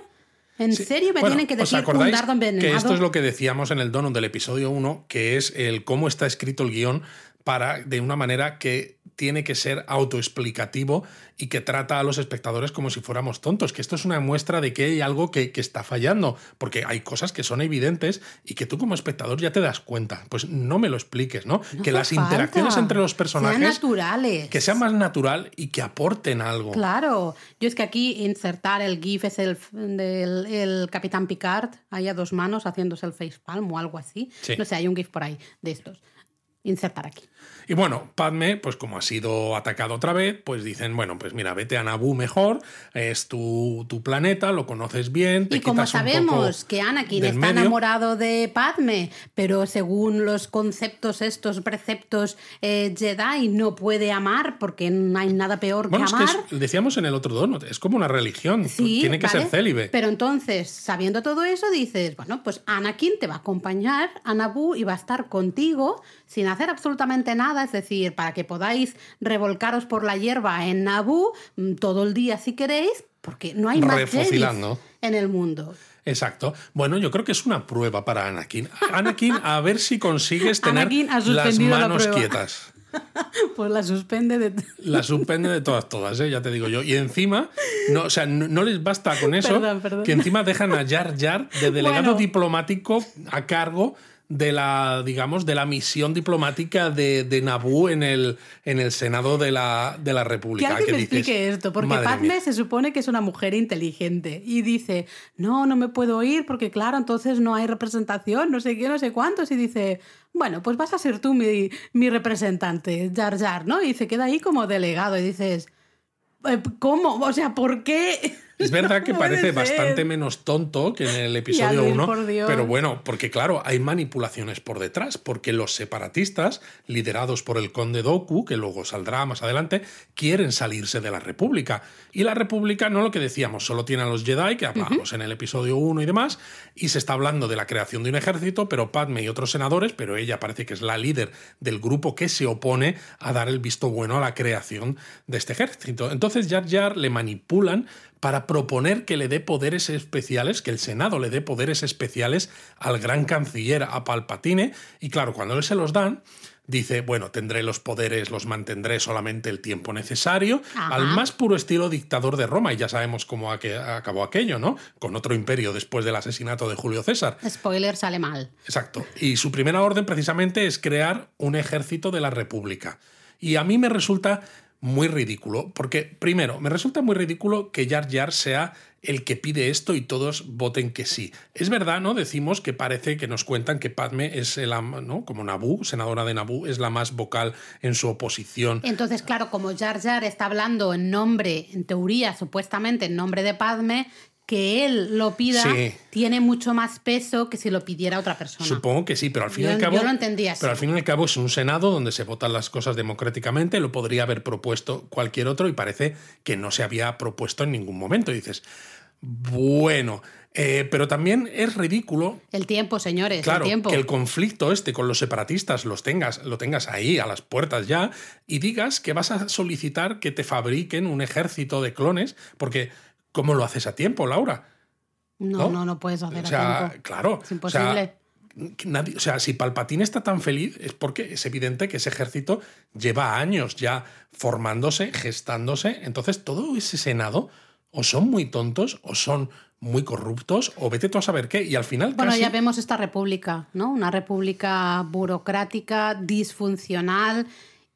¿En serio me tienen que decir un dardo envenenado?
Que esto es lo que decíamos en el donut del episodio 1, que es el cómo está escrito el guion para, de una manera que tiene que ser autoexplicativo y que trata a los espectadores como si fuéramos tontos, que esto es una muestra de que hay algo que, está fallando, porque hay cosas que son evidentes y que tú como espectador ya te das cuenta. Pues no me lo expliques, ¿no? que las interacciones entre los personajes...
Sean naturales.
Que sea más natural y que aporten algo.
Claro. Yo es que aquí insertar el GIF es el del el Capitán Picard, ahí a dos manos haciéndose el facepalm o algo así. No sé, hay un GIF por ahí de estos. Insertar aquí.
Y bueno, Padme, pues como ha sido atacado otra vez, pues dicen, bueno, pues mira, vete a Naboo mejor, es tu, tu planeta, lo conoces bien.
Te y como sabemos que Anakin está enamorado de Padme, pero según los conceptos estos, preceptos eh, Jedi, no puede amar porque no hay nada peor que amar.
Es que decíamos en el otro donut, es como una religión, tiene que ser célibe.
Pero entonces, sabiendo todo eso, dices, bueno, pues Anakin te va a acompañar a Naboo y va a estar contigo sin hacer absolutamente nada es decir, para que podáis revolcaros por la hierba en Naboo mm, todo el día si queréis, porque no hay más en el mundo.
Exacto. Bueno, yo creo que es una prueba para Anakin. Anakin, a ver si consigues tener las manos quietas.
Pues la suspende de...
La suspende de todas, todas, ¿eh? ya te digo yo. Y encima, no, o sea, no, les basta con eso, que encima dejan a Jar Jar de delegado diplomático a cargo de la, digamos, de la misión diplomática de, de Naboo en el, en el Senado de la, de la República.
Que me explique esto, porque Padme se supone que es una mujer inteligente y dice, no, no me puedo ir porque claro, entonces no hay representación, no sé qué, no sé cuántos, y dice, bueno, pues vas a ser tú mi, mi representante, Jar Jar, ¿no? Y se queda ahí como delegado y dices, eh, ¿cómo? O sea, ¿por qué?
Es verdad que parece bastante menos tonto que en el episodio 1, pero bueno, porque claro, hay manipulaciones por detrás, porque los separatistas, liderados por el conde Doku, que luego saldrá más adelante, quieren salirse de la República. Y la República, no lo que decíamos, solo tiene a los Jedi, que hablamos en el episodio 1 y demás, y se está hablando de la creación de un ejército, pero Padme y otros senadores, pero ella parece que es la líder del grupo que se opone a dar el visto bueno a la creación de este ejército. Entonces Jar Jar le manipulan para proponer que le dé poderes especiales, que el Senado le dé poderes especiales al gran canciller, a Palpatine, y claro, cuando él se los dan, dice, bueno, tendré los poderes, los mantendré solamente el tiempo necesario, al más puro estilo dictador de Roma, y ya sabemos cómo acabó aquello, ¿no? Con otro imperio después del asesinato de Julio César.
Spoiler, sale mal.
Exacto. Y su primera orden precisamente es crear un ejército de la República. Y a mí me resulta muy ridículo, porque primero, me resulta muy ridículo que Jar Jar sea el que pide esto y todos voten que sí. Es verdad, ¿no? Decimos que parece que nos cuentan que Padme es el, ¿no? Como Naboo, senadora de Naboo, es la más vocal en su oposición.
Entonces, claro, como Jar Jar está hablando en nombre, en teoría, supuestamente en nombre de Padme, que él lo pida tiene mucho más peso que si lo pidiera otra persona.
Supongo que sí, pero al fin y al cabo.
Yo lo entendía
Pero al fin y al cabo es un Senado donde se votan las cosas democráticamente, lo podría haber propuesto cualquier otro y parece que no se había propuesto en ningún momento. Y dices, Bueno, eh, pero también es ridículo.
El tiempo, señores,
claro,
el tiempo.
Que el conflicto este con los separatistas los tengas, lo tengas ahí, a las puertas ya, y digas que vas a solicitar que te fabriquen un ejército de clones, porque ¿cómo lo haces a tiempo, Laura?
No, no, no, puedes hacer
o sea,
a tiempo.
Claro.
Es imposible.
Nadie, o sea, si Palpatine está tan feliz es porque es evidente que ese ejército lleva años ya formándose, gestándose. Entonces, todo ese Senado o son muy tontos o son muy corruptos o vete tú a saber qué. Y al final.
Bueno,
casi-
ya vemos esta república, ¿no? Una república burocrática, disfuncional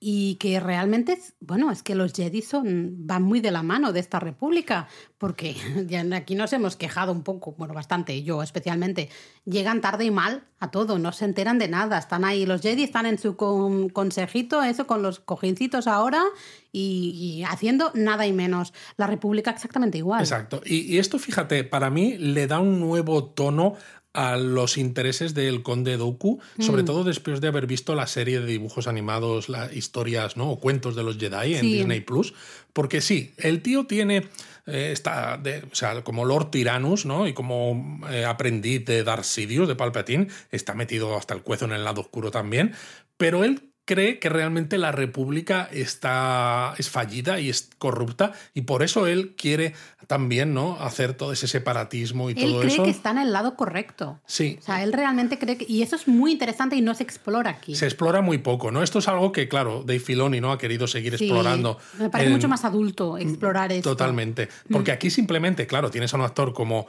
y que realmente, bueno, es que los Jedi son, van muy de la mano de esta república, porque ya aquí nos hemos quejado un poco, bueno, bastante, yo especialmente, llegan tarde y mal a todo, no se enteran de nada, están ahí, los Jedi están en su con- consejito, eso con los cojincitos ahora y, y haciendo nada y menos. La república exactamente igual.
Exacto. Y, y esto, fíjate, para mí le da un nuevo tono a los intereses del conde Dooku,
Mm.
sobre todo después de haber visto la serie de dibujos animados, las historias ¿no? o cuentos de los Jedi en
Sí.
Disney Plus, porque sí, el tío tiene eh, está de- o sea, como Lord Tyrannus, ¿no? Y como eh, aprendiz de Darth Sidious, de Palpatine, está metido hasta el cuezo en el lado oscuro también, pero él cree que realmente la república está es fallida y es corrupta y por eso él quiere también no hacer todo ese separatismo y
Él
todo
cree
eso
que está en el lado correcto.
sí
O sea, él realmente cree que... Y eso es muy interesante y no se explora aquí.
se explora muy poco no esto es algo que claro Dave Filoni no ha querido seguir
Sí,
explorando
Me parece
en-
mucho más adulto explorar esto.
Totalmente. Porque aquí simplemente, claro, tienes a un actor como,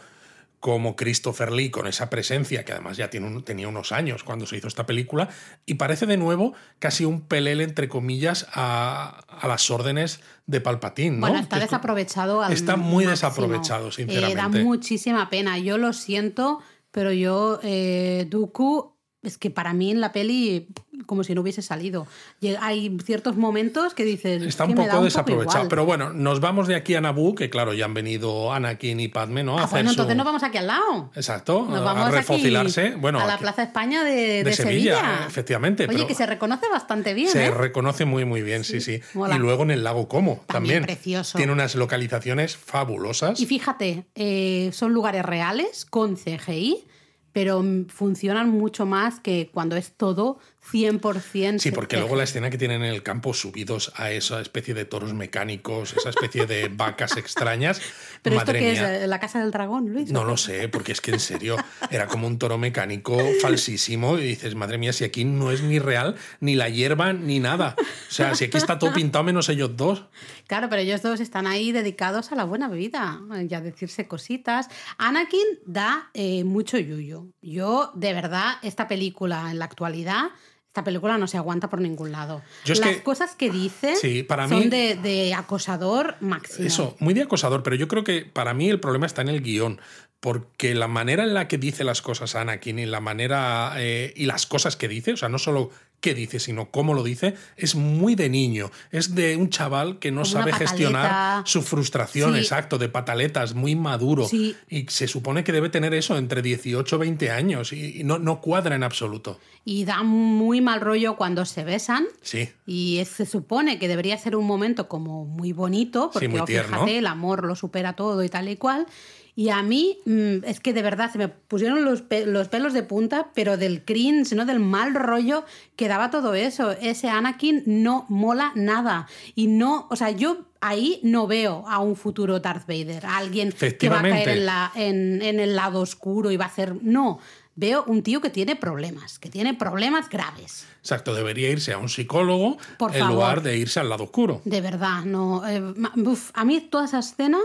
como Christopher Lee con esa presencia, que además ya tiene un- tenía unos años cuando se hizo esta película, y parece de nuevo casi un pelele, entre comillas, a, a las órdenes de Palpatine, ¿no?
Bueno, está
Que
desaprovechado al
Está muy
máximo.
desaprovechado,
Eh,
sinceramente.
da muchísima pena. Yo lo siento, pero yo, eh, Dooku, es que para mí en la peli, como si no hubiese salido. Hay ciertos momentos que dices.
Está
"Es
un poco desaprovechado.
igual".
Pero bueno, nos vamos de aquí a Naboo, que claro, ya han venido Anakin y Padme, ¿no? A
Ah,
hacer
bueno,
su-
entonces nos vamos aquí al lado.
Exacto,
Nos
a
vamos aquí
refocilarse. Bueno,
a la
aquí-
Plaza España de,
de
de
Sevilla,
Sevilla.
efectivamente,
Oye,
pero-
que se reconoce bastante bien.
Se
¿eh?
reconoce muy, muy bien, sí, sí. Y luego en el lago Como
También
también.
precioso.
Tiene unas localizaciones fabulosas.
Y fíjate, eh, son lugares reales con CGI, pero funcionan mucho más que cuando es todo 100%.
Sí, porque luego la escena que tienen en el campo subidos a esa especie de toros mecánicos, esa especie de vacas extrañas.
¿Pero
madre
esto qué
mía.
es? ¿La casa del dragón, Luis?
No lo sé, porque es que en serio era como un toro mecánico falsísimo y dices, madre mía, si aquí no es ni real, ni la hierba, ni nada. O sea, si aquí está todo pintado menos ellos dos.
Claro, pero ellos dos están ahí dedicados a la buena vida y a decirse cositas. Anakin da eh, mucho yuyo. Yo, de verdad, esta película en la actualidad, esta película no se aguanta por ningún lado.
Yo es
Las
que-
cosas que dice
Sí, para
son
mí-
de, de acosador máximo.
Eso, muy de acosador, pero yo creo que para mí el problema está en el guion. Porque la manera en la que dice las cosas Anakin y la manera eh, y las cosas que dice, o sea, no solo qué dice, sino cómo lo dice, es muy de niño. Es de un chaval que no
Como
sabe gestionar su frustración,
Sí.
exacto, de pataletas, muy maduro.
Sí.
Y se supone que debe tener eso entre 18 y 20 años y, no, no cuadra en absoluto.
Y da muy mal rollo cuando se besan.
Sí.
Y se supone que debería ser un momento como muy bonito, porque
muy
oh,
tierno.
fíjate, el amor lo supera todo y tal y cual. Y a mí mm, es que de verdad se me pusieron los, pe- los pelos de punta, pero del cringe, ¿no? Del mal rollo que daba todo eso. Ese Anakin no mola nada. Y no, o sea, yo ahí no veo a un futuro Darth Vader, a alguien que va a caer en, la, en, en el lado oscuro y va a hacer. No. Veo un tío que tiene problemas, que tiene problemas graves.
Exacto, debería irse a un psicólogo
Por
en
favor.
lugar de irse al lado oscuro.
De verdad, no. eh, uf, a mí toda esa escena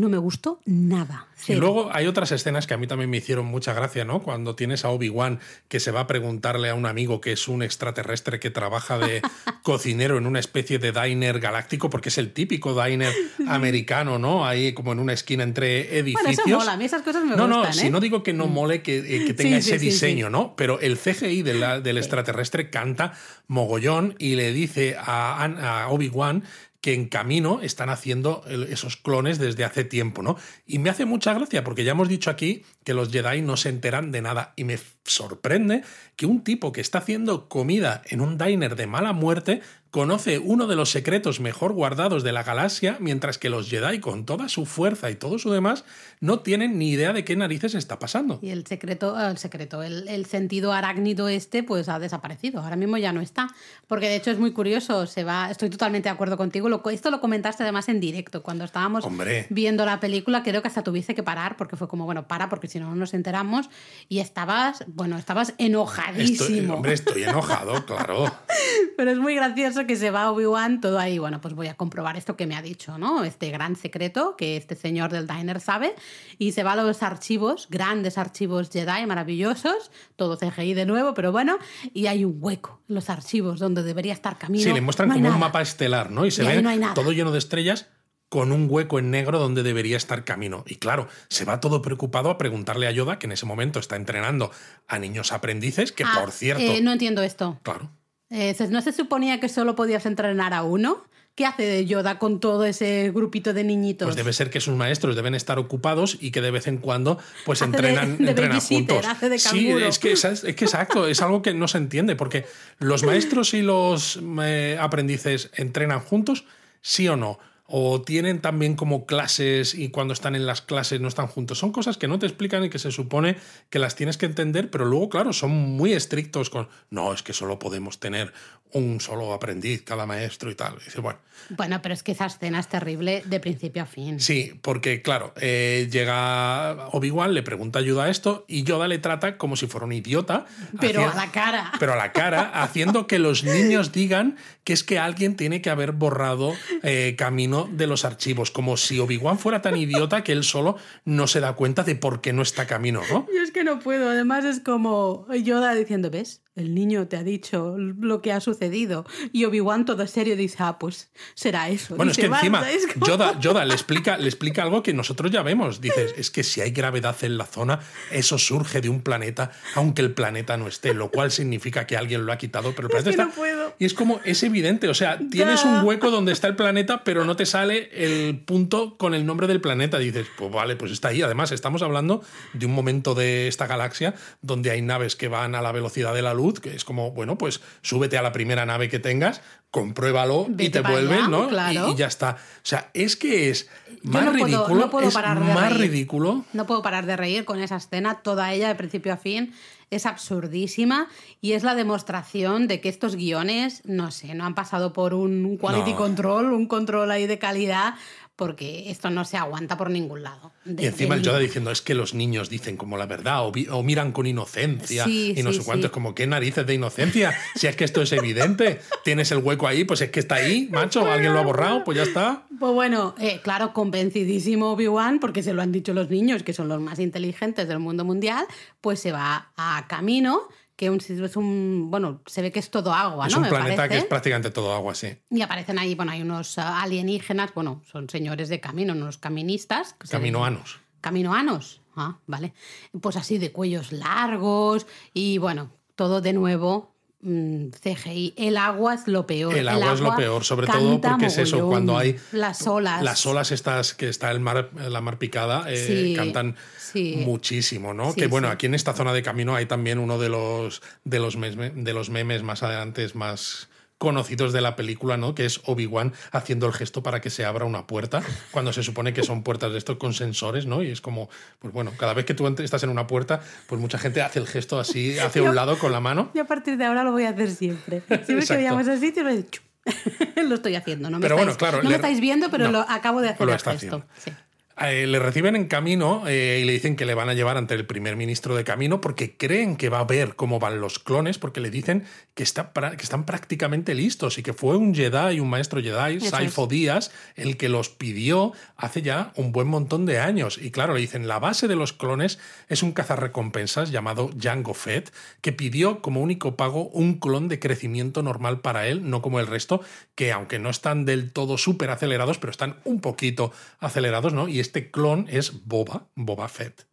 no me gustó nada.
Y luego hay otras escenas que a mí también me hicieron mucha gracia, ¿no? Cuando tienes a Obi-Wan que se va a preguntarle a un amigo que es un extraterrestre que trabaja de cocinero en una especie de diner galáctico, porque es el típico diner americano, ¿no? Ahí como en una esquina entre
bueno,
edificios.
eso mola. A mí esas cosas me
no,
gustan.
no,
¿eh?
si no digo que no mole que, eh, que tenga
Sí,
ese
sí,
diseño,
sí.
¿no? Pero el CGI de la- del extraterrestre canta mogollón y le dice a, a Obi-Wan que en camino están haciendo esos clones desde hace tiempo, ¿no? Y me hace mucha gracia porque ya hemos dicho aquí que los Jedi no se enteran de nada y me sorprende que un tipo que está haciendo comida en un diner de mala muerte conoce uno de los secretos mejor guardados de la galaxia, mientras que los Jedi, con toda su fuerza y todo su demás, no tienen ni idea de qué narices está pasando.
Y el secreto, el secreto, el, el sentido arácnido este, pues ha desaparecido. Ahora mismo ya no está. Porque de hecho es muy curioso, se va, estoy totalmente de acuerdo contigo. Lo, esto lo comentaste además en directo, cuando estábamos
Hombre.
viendo la película, creo que hasta tuviste que parar, porque fue como, bueno, para, porque si no, no nos enteramos. Y estabas, bueno, estabas enojadísimo.
Estoy, hombre, estoy enojado, claro.
Pero es muy gracioso que se va Obi-Wan todo ahí. Bueno, pues voy a comprobar esto que me ha dicho, ¿no? Este gran secreto que este señor del diner sabe. Y se va a los archivos, grandes archivos Jedi maravillosos, todo CGI de nuevo, pero bueno. Y hay un hueco en los archivos donde debería estar camino.
Sí, le muestran
No
como un
nada.
mapa estelar, ¿no? Y se
Y
ve
no
todo lleno de estrellas con un hueco en negro donde debería estar camino. Y claro, se va todo preocupado a preguntarle a Yoda, que en ese momento está entrenando a niños aprendices, que
Ah,
por cierto.
eh, no entiendo esto.
Claro.
Eh, ¿No se suponía que solo podías entrenar a uno? ¿Qué hace de Yoda con todo ese grupito de niñitos?
Pues debe ser que sus maestros deben estar ocupados y que de vez en cuando pues
Hace
entrenan,
de
entrenan juntos.
hace de
sí, es que, es, es que exacto, es algo que no se entiende, porque los maestros y los eh, aprendices entrenan juntos, sí o no. O tienen también como clases y cuando están en las clases no están juntos. Son cosas que no te explican y que se supone que las tienes que entender, pero luego, claro, son muy estrictos con, no, es que solo podemos tener un solo aprendiz, cada maestro y tal. Y dice, bueno,
Bueno, pero es que esa escena es terrible de principio a fin.
Sí, porque claro, eh, llega Obi-Wan, le pregunta ayuda a esto y Yoda le trata como si fuera un idiota.
Pero
hacia-
a la cara.
Pero a la cara, haciendo que los niños digan que es que alguien tiene que haber borrado eh, camino de los archivos, como si Obi-Wan fuera tan idiota que él solo no se da cuenta de por qué no está camino, ¿no?
Yo es que no puedo. Además es como Yoda diciendo, ¿ves? El niño te ha dicho lo que ha sucedido. Y Obi-Wan todo serio dice, ah, pues será eso.
Bueno, es que encima
es como-
Yoda, Yoda le, explica, le explica algo que nosotros ya vemos. Dices, es que si hay gravedad en la zona, eso surge de un planeta, aunque el planeta no esté, lo cual significa que alguien lo ha quitado, pero el
Es
planeta
que
está.
no puedo.
Y es como, es evidente, o sea, tienes un hueco donde está el planeta, pero no te sale el punto con el nombre del planeta. Dices, pues vale, pues está ahí. Además, estamos hablando de un momento de esta galaxia donde hay naves que van a la velocidad de la luz, que es como, bueno, pues súbete a la primera nave que tengas, compruébalo y te vuelves,
allá,
¿no? Y-
claro.
Y, ya está. O sea, es que es más
no puedo-
ridículo.
no puedo
es
parar de
más
reír.
ridículo.
No puedo parar de reír con esa escena, toda ella de principio a fin es absurdísima y es la demostración de que estos guiones, no sé, no han pasado por un quality
No.
control, un control ahí de calidad, porque esto no se aguanta por ningún lado. De-
Y encima el Yoda diciendo es que los niños dicen como la verdad o, vi- o miran con inocencia
Sí,
y no
sí,
sé cuánto.
sí.
Es como, ¿qué narices de inocencia? Si es que esto es evidente. Tienes el hueco ahí, pues es que está ahí, macho. Alguien lo ha borrado, pues ya está.
Pues bueno, eh, claro, convencidísimo Obi-Wan, porque se lo han dicho los niños, que son los más inteligentes del mundo mundial, pues se va a camino, que un- es un, bueno, se ve que es todo agua,
es
¿no?
un
Me
planeta que es prácticamente todo agua, sí.
Y aparecen ahí, bueno, hay unos ah, alienígenas, bueno, son señores de camino, unos caministas.
Caminoanos.
Caminoanos. Ah, vale. Pues así de cuellos largos y bueno, todo de nuevo CGI. El agua es lo peor.
El agua es lo peor, sobre todo porque es eso, cuando hay
Las olas.
Las olas estas que está el mar, la mar picada eh,
Sí,
cantan
sí.
muchísimo, ¿no?
Sí,
que bueno, aquí en esta zona de camino hay también uno de los, de los, de los memes más adelante más conocidos de la película, ¿no? Que es Obi-Wan haciendo el gesto para que se abra una puerta, cuando se supone que son puertas de estos con sensores, ¿no? Y es como, pues bueno, cada vez que tú estás en una puerta, pues mucha gente hace el gesto así hacia un lado con la mano.
Y a partir de ahora lo voy a hacer siempre. Siempre que vayamos sitio, lo, estoy haciendo. No me
Pero bueno,
estáis,
claro,
no me
le-
estáis viendo, pero
no,
lo acabo de hacer
lo
el
está
gesto.
haciendo.
Sí.
Eh, le reciben en camino eh, y le dicen que le van a llevar ante el primer ministro de camino porque creen que va a ver cómo van los clones, porque le dicen que, está que están prácticamente listos y que fue un Jedi, un maestro Jedi, Saifo Díaz, el que los pidió hace ya un buen montón de años. Y claro, le dicen, la base de los clones es un cazarrecompensas llamado Jango Fett, que pidió como único pago un clon de crecimiento normal para él, no como el resto, que aunque no están del todo súper acelerados, pero están un poquito acelerados, ¿no? Y este clon es Boba, Boba Fett.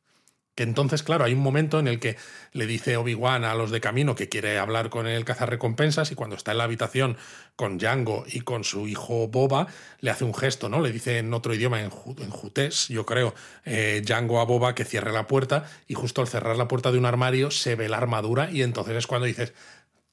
Que entonces, claro, hay un momento en el que le dice Obi-Wan a los de camino que quiere hablar con el cazarrecompensas y cuando está en la habitación con Django y con su hijo Boba, le hace un gesto, ¿no? Le dice en otro idioma, en, ju- en jutés, yo creo, eh, Django a Boba que cierre la puerta y justo al cerrar la puerta de un armario se ve la armadura y entonces es cuando dices,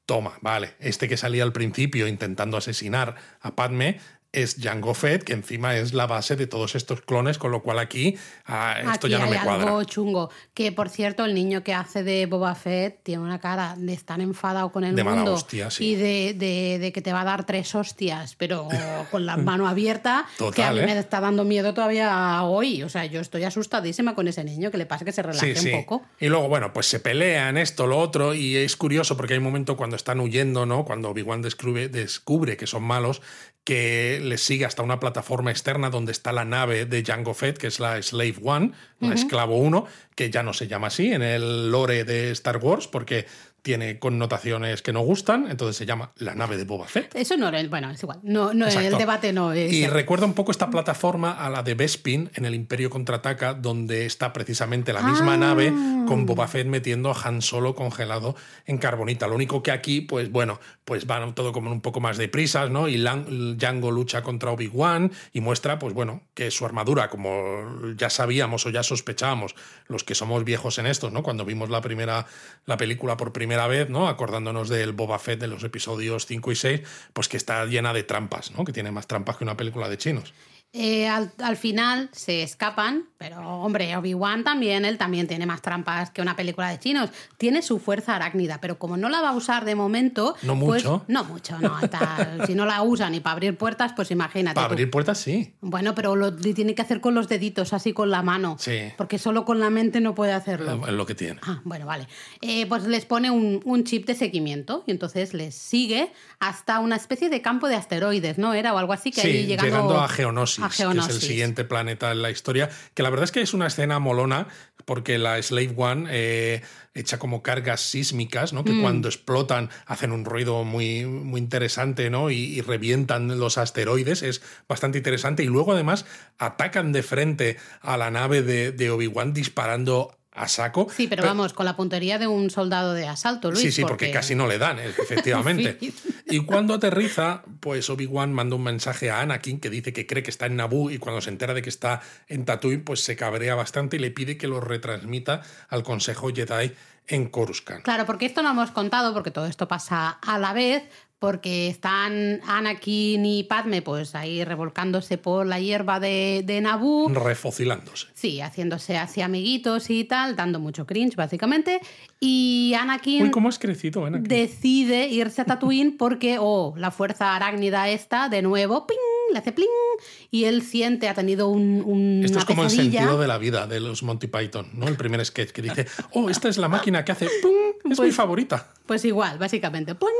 toma, vale, este que salía al principio intentando asesinar a Padme es Jango Fett, que encima es la base de todos estos clones, con lo cual aquí ah, esto
Aquí
ya no
hay
me cuadra.
algo chungo. Que por cierto, el niño que hace de Boba Fett tiene una cara de estar enfadado con el
De mala
mundo
hostia, sí.
y de, de- de que te va a dar tres hostias, pero con la mano abierta, que a mí
¿eh?
me está dando miedo todavía hoy. O sea, yo estoy asustadísima con ese niño, que le pasa que se relaje un poco.
Y luego, bueno, pues se pelean esto, lo otro, y es curioso porque hay un momento cuando están huyendo, ¿no? Cuando Obi-Wan descubre, descubre que son malos, que les sigue hasta una plataforma externa donde está la nave de Jango Fett, que es la Slave One, la Esclavo 1, que ya no se llama así en el lore de Star Wars, porque tiene connotaciones que no gustan, entonces se llama la nave de Boba Fett.
Eso no era, bueno, es igual. No, no, el debate no es.
Y recuerda un poco esta plataforma a la de Bespin en el Imperio Contraataca, donde está precisamente la misma
Ah.
nave con Boba Fett metiendo a Han Solo congelado en carbonita. Lo único que aquí, pues bueno, pues van todo como un poco más de prisas, ¿no? Y Lan- Django lucha contra Obi-Wan y muestra, pues bueno, que su armadura, como ya sabíamos o ya sospechábamos, los que somos viejos en estos, ¿no? Cuando vimos la primera, la película por primera vez, ¿no? Acordándonos del Boba Fett de los episodios 5 y 6, pues que está llena de trampas, ¿no? Que tiene más trampas que una película de chinos.
Eh, al, al final se escapan, pero hombre, Obi-Wan también, él también tiene más trampas que una película de chinos. Tiene su fuerza arácnida, pero como no la va a usar de momento.
No
pues-
mucho.
no mucho, no. hasta- si no la usa ni para abrir puertas, pues imagínate.
Para
tú.
abrir puertas, sí.
Bueno, pero lo tiene que hacer con los deditos, así con la mano.
Sí.
Porque solo con la mente no puede hacerlo.
Es lo que tiene.
Ah, bueno, vale. Eh, pues les pone un, un chip de seguimiento y entonces les sigue hasta una especie de campo de asteroides, ¿no? Era o algo así que
Sí,
ahí llegando,
llegando a Geonosis, que es el siguiente planeta en la historia, que la verdad es que es una escena molona porque la Slave One eh, echa como cargas sísmicas, ¿no? que
Mm.
cuando explotan hacen un ruido muy, muy interesante ¿no? y, y revientan los asteroides, es bastante interesante y luego además atacan de frente a la nave de, de Obi-Wan disparando a saco.
Sí, pero vamos, con la puntería de un soldado de asalto, Luis.
Sí, sí, porque, casi no le dan, efectivamente. Y cuando aterriza, pues Obi-Wan manda un mensaje a Anakin que dice que cree que está en Naboo y cuando se entera de que está en Tatooine, pues se cabrea bastante y le pide que lo retransmita al Consejo Jedi en Coruscant.
Claro, porque esto no hemos contado, porque todo esto pasa a la vez, porque están Anakin y Padme pues ahí revolcándose por la hierba de, de Naboo.
Refocilándose.
Sí, haciéndose así amiguitos y tal, dando mucho cringe, básicamente. Y Anakin
Uy, ¿cómo has crecido, Anakin?
decide irse a Tatooine porque, oh, la fuerza arácnida esta, de nuevo, ¡ping! le hace pling, y él siente, ha tenido un, un-
Esto es como el sentido de la vida de los Monty Python, ¿no? El primer sketch que dice, oh, esta es la máquina que hace ¡pum! Es mi
Pues-
favorita.
Pues igual, básicamente. ¡Pum!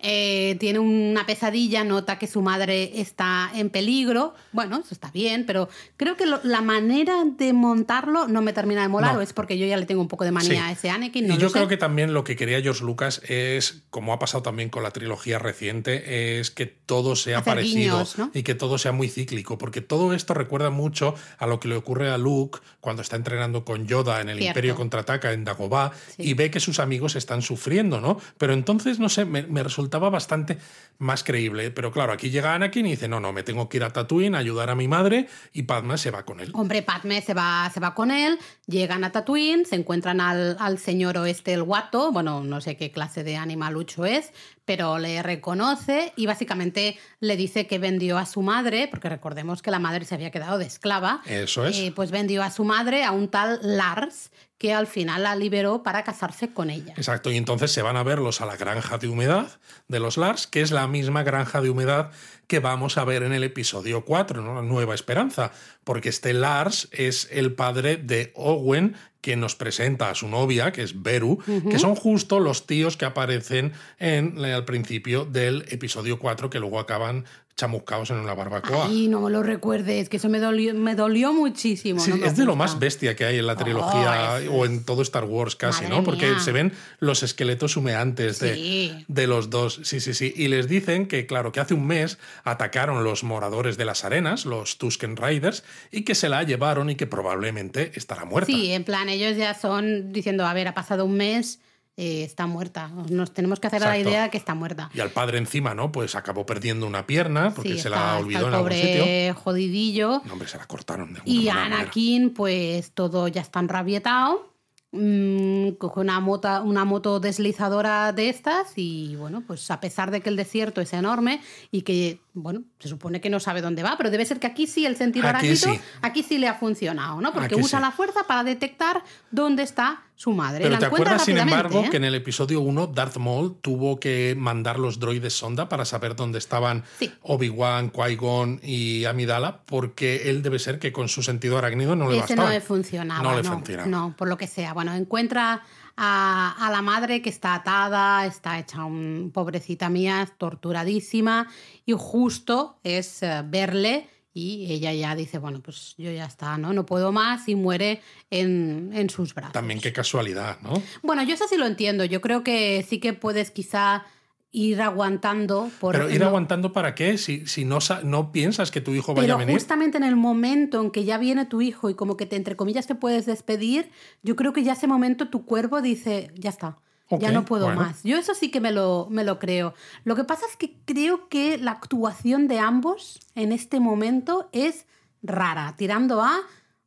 Eh, tiene una pesadilla, nota que su madre está en peligro. Bueno, eso está bien, pero creo que lo- la manera de montarlo no me termina de molar,
No.
o es porque yo ya le tengo un poco de manía
Sí.
a ese Anakin. No
y yo
sé.
creo que también lo que quería George Lucas es, como ha pasado también con la trilogía reciente, es que todo sea
Hacer
parecido
guiños, ¿no?
y que todo sea muy cíclico, porque todo esto recuerda mucho a lo que le ocurre a Luke cuando está entrenando con Yoda en el
Cierto.
Imperio Contraataca en Dagobah
Sí.
y ve que sus amigos están sufriendo, ¿no? Pero entonces, no sé, me, me resultaba bastante más creíble. Pero claro, aquí llega Anakin y dice, no, no, me tengo que ir a Tatooine a ayudar a mi madre y Padma se va con él.
Hombre, Padme se va, se va con él, llegan a Tatooine, se encuentran al, al señor oeste, el guato, bueno, no sé qué clase de animalucho es, pero le reconoce y básicamente le dice que vendió a su madre, porque recordemos que la madre se había quedado de esclava.
Eso es.
Eh, pues vendió a su madre a un tal Lars, que al final la liberó para casarse con ella.
Exacto, y entonces se van a verlos a la granja de humedad de los Lars, que es la misma granja de humedad que vamos a ver en el episodio 4, ¿no? La Nueva Esperanza, porque este Lars es el padre de Owen, quien nos presenta a su novia, que es Beru, que son justo los tíos que aparecen en, al principio del episodio 4, que luego acaban chamuscados en una barbacoa.
Ay, no me lo recuerdes, que eso me dolió, me dolió muchísimo.
Sí,
no me
es de lo más bestia que hay en la trilogía
Oh,
o en todo Star Wars casi,
Madre
¿no? Porque
mía.
se ven los esqueletos humeantes de,
Sí.
de los dos. Sí, sí, sí. Y les dicen que, claro, que hace un mes atacaron los moradores de las arenas, los Tusken Riders, y que se la llevaron y que probablemente estará muerta.
Sí, en plan, ellos ya son diciendo, a ver, ha pasado un mes, eh, está muerta. Nos tenemos que hacer a la idea de que está muerta.
Y al padre encima, ¿no? Pues acabó perdiendo una pierna porque
Sí,
se
está-
la olvidó
el
en algún sitio.
jodidillo.
No, hombre, se la cortaron de
Y
manera.
Anakin, pues todo ya está enrabietado. mm, coge una moto, una moto deslizadora de estas y bueno, pues a pesar de que el desierto es enorme y que, bueno, se supone que no sabe dónde va, pero debe ser que aquí sí el sentido arácnido,
sí.
aquí sí le ha funcionado, ¿no? Porque
Aquí
usa
sí.
la fuerza para detectar dónde está su madre.
Pero
La
te acuerdas, sin embargo,
¿eh?
que en el episodio 1 Darth Maul tuvo que mandar los droides sonda para saber dónde estaban
Sí.
Obi-Wan, Qui-Gon y Amidala, porque él debe ser que con su sentido arácnido no le
Ese
bastaba.
no le funcionaba.
No
No,
le funcionaba.
no, por lo que sea. Bueno, encuentra a, a la madre que está atada, está hecha un pobrecita mía, torturadísima, y justo es eh, verle y ella ya dice, bueno, pues yo ya está, ¿no? No puedo más y muere en, en sus brazos.
También qué casualidad, ¿no?
Bueno, yo eso sí lo entiendo. Yo creo que sí que puedes quizá ir aguantando por
Pero ir
no-
aguantando para qué si, si no, no piensas que tu hijo vaya
Pero
a venir.
justamente en el momento en que ya viene tu hijo y como que te, entre comillas, te puedes despedir, yo creo que ya ese momento tu cuerpo dice, ya está, ya no puedo
bueno.
más. Yo eso sí que me lo, me lo creo. Lo que pasa es que creo que la actuación de ambos en este momento es rara, tirando a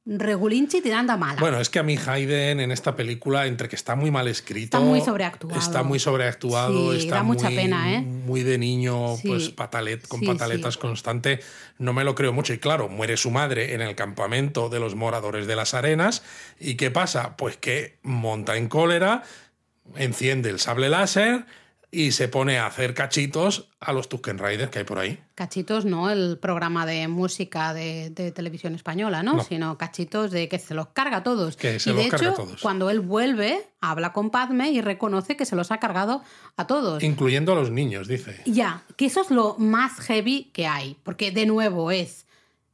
regulinchi, tirando a mala.
Bueno, es que a mí Hayden en esta película, entre que está muy mal escrito,
Está muy sobreactuado.
está muy sobreactuado,
Sí,
está
da mucha
muy,
pena, ¿eh?
muy de niño,
Sí.
pues patalet, con
Sí,
pataletas constante. No me lo creo mucho. Y claro, muere su madre en el campamento de los moradores de las arenas. ¿Y qué pasa? Pues que monta en cólera, enciende el sable láser y se pone a hacer cachitos a los Tusken Riders que hay por ahí.
Cachitos no el programa de música de, de televisión española, ¿no?
No.
Sino cachitos de que se los carga a todos.
Que se
y de
los carga a
hecho,
todos.
cuando él vuelve, habla con Padme y reconoce que se los ha cargado a todos.
Incluyendo a los niños, dice.
Ya, que eso es lo más heavy que hay, porque de nuevo es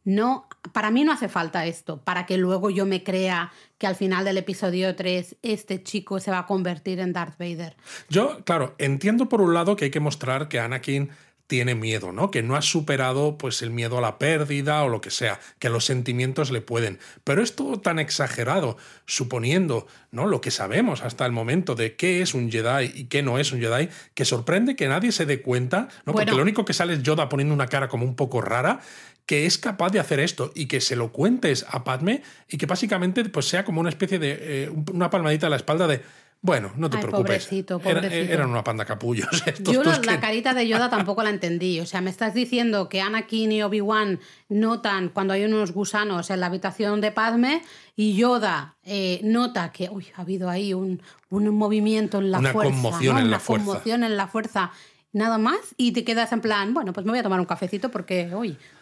no para mí no hace falta esto para que luego yo me crea que al final del episodio 3 este chico se va a convertir en Darth Vader.
Yo, claro, entiendo por un lado que hay que mostrar que Anakin tiene miedo, ¿no? Que no ha superado pues el miedo a la pérdida o lo que sea, que los sentimientos le pueden. Pero es todo tan exagerado, suponiendo, ¿no? Lo que sabemos hasta el momento de qué es un Jedi y qué no es un Jedi, que sorprende que nadie se dé cuenta, ¿no? Porque lo único que sale es Yoda poniendo una cara como un poco rara, que es capaz de hacer esto y que se lo cuentes a Padme y que básicamente pues sea como una especie de eh, un- una palmadita a la espalda de bueno, no te
Ay,
preocupes.
pobrecito,
Era-
pobrecito.
eran una panda capullos. Estos
Yo la, carita de Yoda tampoco la entendí. O sea, me estás diciendo que Anakin y Obi-Wan notan cuando hay unos gusanos en la habitación de Padme y Yoda eh, nota que uy, ha habido ahí un, un movimiento en la
Una
fuerza.
conmoción
¿no?
en
Una
la fuerza.
conmoción en la fuerza. Nada más y te quedas en plan, bueno, pues me voy a tomar un cafecito porque,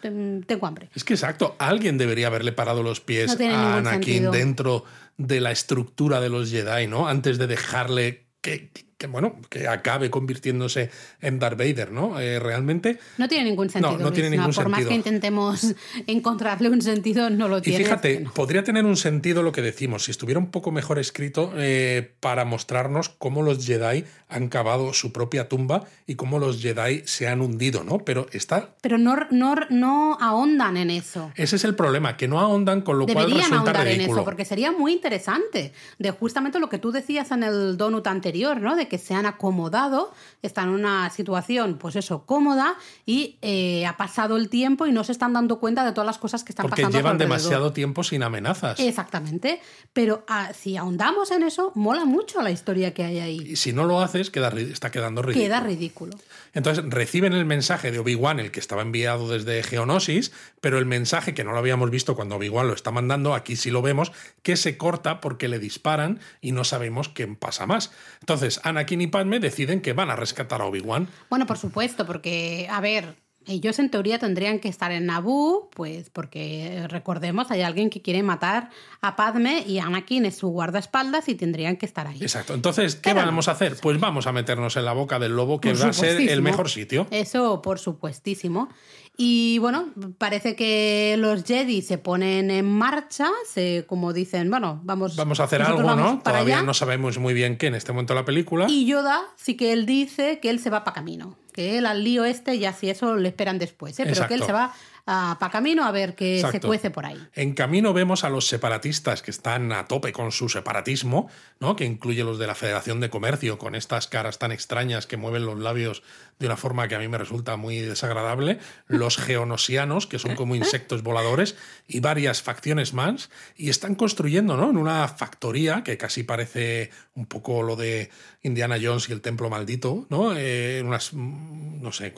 ten- tengo hambre.
Es que exacto, alguien debería haberle parado los pies
No
a Anakin
sentido.
dentro de la estructura de los Jedi, ¿no? Antes de dejarle que, que, bueno, que acabe convirtiéndose en Darth Vader, ¿no? Eh, realmente.
No tiene ningún sentido.
no tiene ningún
Por más que intentemos encontrarle un sentido, no lo
Y
tiene.
fíjate,
no.
podría tener un sentido lo que decimos, si estuviera un poco mejor escrito eh, para mostrarnos cómo los Jedi han cavado su propia tumba y cómo los Jedi se han hundido, ¿no? Pero está.
Pero no, no, no ahondan en eso.
Ese es el problema, que no ahondan, con lo cual resulta
ahondar en
ridículo.
eso, porque sería muy interesante. De justamente lo que tú decías en el donut anterior, ¿no? De que se han acomodado, están en una situación, pues eso, cómoda, y eh, ha pasado el tiempo y no se están dando cuenta de todas las cosas que están
Porque
pasando. su
llevan demasiado tiempo sin amenazas.
Exactamente. Pero ah, si ahondamos en eso, mola mucho la historia que hay ahí.
Y si no lo haces, queda, está quedando ridículo.
Queda ridículo.
Entonces reciben el mensaje de Obi-Wan, el que estaba enviado desde Geonosis, pero el mensaje que no lo habíamos visto cuando Obi-Wan lo está mandando, aquí sí lo vemos, que se corta porque le disparan y no sabemos qué pasa más. Entonces Anakin y Padme deciden que van a rescatar a Obi-Wan.
Bueno, por supuesto, porque, a ver, ellos en teoría tendrían que estar en Naboo, pues porque eh, recordemos, hay alguien que quiere matar a Padme y Anakin es su guardaespaldas y tendrían que estar ahí.
Exacto. Entonces, ¿qué
Pero-
vamos a hacer? Pues vamos a meternos en la boca del lobo, que va a ser el mejor sitio.
Eso, por supuestísimo. Y bueno, parece que los Jedi se ponen en marcha, se, como dicen, bueno, vamos,
Vamos a hacer algo, ¿no?
para
Todavía
allá.
no sabemos muy bien qué en este momento de la película.
Y Yoda sí que él dice que él se va para camino, que él al lío este ya si eso le esperan después, ¿eh? pero que él se va para camino a ver qué se cuece por ahí.
En camino vemos a los separatistas que están a tope con su separatismo, ¿no? que incluye los de la Federación de Comercio, con estas caras tan extrañas que mueven los labios de una forma que a mí me resulta muy desagradable, los geonosianos, que son como insectos voladores, y varias facciones más, y están construyendo ¿no? en una factoría que casi parece un poco lo de Indiana Jones y el Templo Maldito, ¿no? Eh, unas, mm, no sé,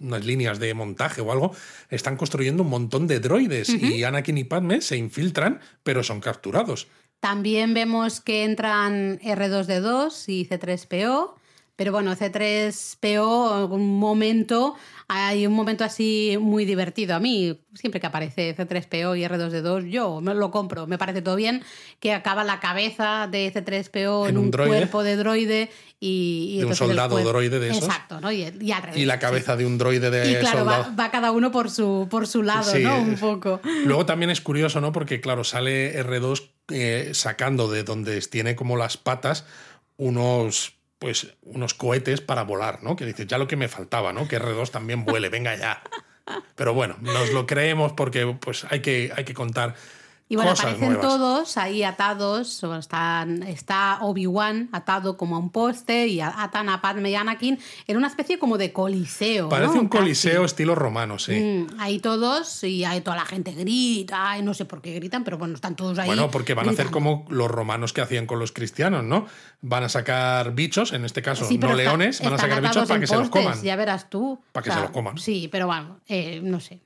unas líneas de montaje o algo, están construyendo un montón de droides y Anakin y Padme se infiltran, pero son capturados.
También vemos que entran R2D2 y C3PO, pero bueno, C3PO, un momento, hay un momento así muy divertido. A mí, siempre que aparece C3PO y R2D2, yo me lo compro, me parece todo bien, que acaba la cabeza de C3PO en,
En un
cuerpo de droide y... y
De un soldado
cuerpo-
droide de esos.
Exacto, ¿no? Y, y al revés,
Y la
sí.
cabeza de un droide de
Y claro, va,
soldado.
va cada uno por su, por su lado,
Sí,
¿no? Un poco.
Luego también es curioso, ¿no? Porque, claro, sale R2 eh, sacando de donde tiene como las patas unos pues unos cohetes para volar, ¿no? Que dices, ya lo que me faltaba, ¿no? Que R2 también vuele, venga ya. Pero bueno, nos lo creemos porque pues hay que, hay que contar
Y bueno,
cosas
aparecen
nuevas.
todos ahí atados, o están, está Obi-Wan atado como a un poste y atan a Padme y Anakin en una especie como de coliseo.
Parece
¿no?
un coliseo
Casi.
estilo romano, sí.
Mm, ahí todos y ahí toda la gente grita, y no sé por qué gritan, pero bueno, están todos ahí.
Bueno, porque van a hacer como los romanos que hacían con los cristianos, ¿no? Van a sacar bichos, en este caso
Sí,
no
está-
leones, van a sacar bichos para que se los coman.
Ya verás tú.
Para que se los coman.
Sí, pero bueno, eh, no sé.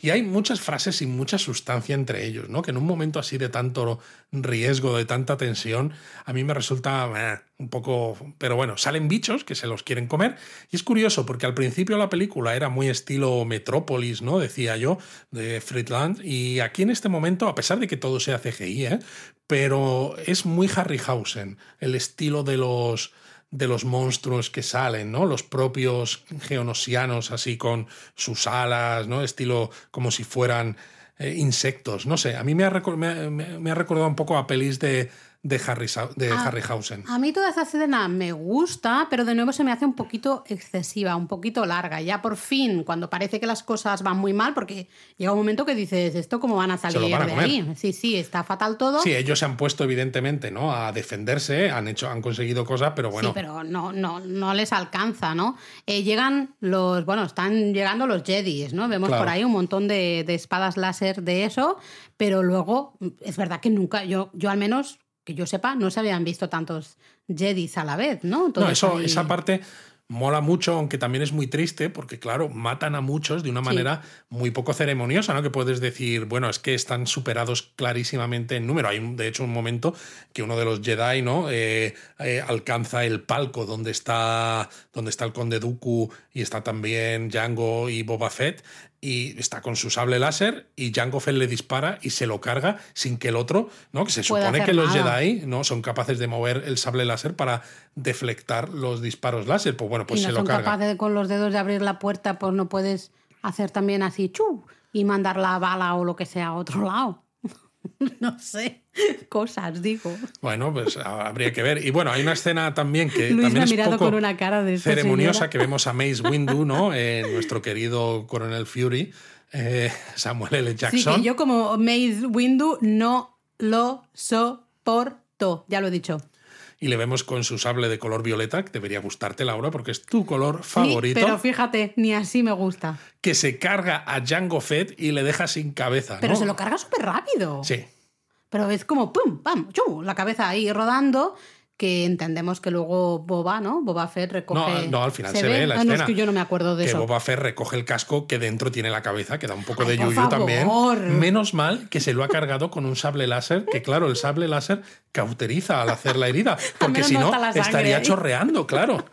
Y hay muchas frases y mucha sustancia entre ellos, ¿no? Que en un momento así de tanto riesgo, de tanta tensión, a mí me resulta eh, un poco... Pero bueno, salen bichos que se los quieren comer. Y es curioso, porque al principio la película era muy estilo Metrópolis, ¿no? Decía yo, de Friedland. Y aquí en este momento, a pesar de que todo sea CGI, ¿eh? Pero es muy Harryhausen, el estilo de los de los monstruos que salen, ¿no? Los propios geonosianos así con sus alas, ¿no? Estilo como si fueran eh, insectos. No sé, a mí me ha, recordado un poco a pelis de, de, Harrysa- de
Ah,
Harryhausen.
A mí toda esa escena me gusta, pero de nuevo se me hace un poquito excesiva, un poquito larga. Ya por fin, cuando parece que las cosas van muy mal, porque llega un momento que dices, ¿esto cómo van a salir
van a
de
comer.
ahí? Sí, sí, está fatal todo.
Sí, ellos se han puesto evidentemente, ¿no? A defenderse, han hecho, han conseguido cosas, pero bueno.
Sí, pero no, no, no les alcanza, ¿no? Eh, llegan los, bueno, están llegando los Jedis, ¿no? Vemos
Claro.
por ahí un montón de, de espadas láser de eso, pero luego es verdad que nunca, yo, yo al menos, que yo sepa, no se habían visto tantos Jedis a la vez, ¿no?
No, eso,
ahí-
esa parte mola mucho, aunque también es muy triste, porque claro, matan a muchos de una manera muy poco ceremoniosa, ¿no? Que puedes decir, bueno, es que están superados clarísimamente en número. Hay, de hecho, un momento que uno de los Jedi, ¿no? Eh, eh, alcanza el palco donde está, donde está el conde Dooku y está también Django y Boba Fett y está con su sable láser y Jango Fett le dispara y se lo carga sin que el otro, ¿no? Que se supone que los
nada.
Jedi no son capaces de mover el sable láser para deflectar los disparos láser. Pues bueno, pues
y no
se lo
son
carga.
capaces de, con los dedos de abrir la puerta, pues no puedes hacer también así, chu, y mandar la bala o lo que sea a otro lado. no sé, cosas, digo.
Bueno, pues habría que ver. Y bueno, hay una escena también que
Luis
también
me ha
es
mirado
poco
con una cara de
ceremoniosa
señora.
que vemos a Mace Windu, ¿no? Eh, nuestro querido coronel Fury, eh, Samuel L.
Sí,
Jackson.
que yo como Maze Windu no lo soporto, ya lo he dicho.
Y le vemos con su sable de color violeta, que debería gustarte, Laura, porque es tu color
Sí,
favorito,
pero fíjate, ni así me gusta.
que se carga a Jango Fett y le deja sin cabeza.
Pero
¿no?
se lo carga súper rápido.
Sí.
Pero es como pum, pam, chu, la cabeza ahí rodando, que entendemos que luego Boba, ¿no? Boba Fett recoge.
No, no, al final se, ve, la
Ah, no,
escena.
es que yo no me acuerdo de
que
eso.
Boba Fett recoge el casco que dentro tiene la cabeza, que da un poco
Ay,
de yuyu también. Menos mal que se lo ha cargado con un sable láser, que claro, el sable láser cauteriza al hacer la herida, porque si
no
estaría
ahí.
chorreando, claro.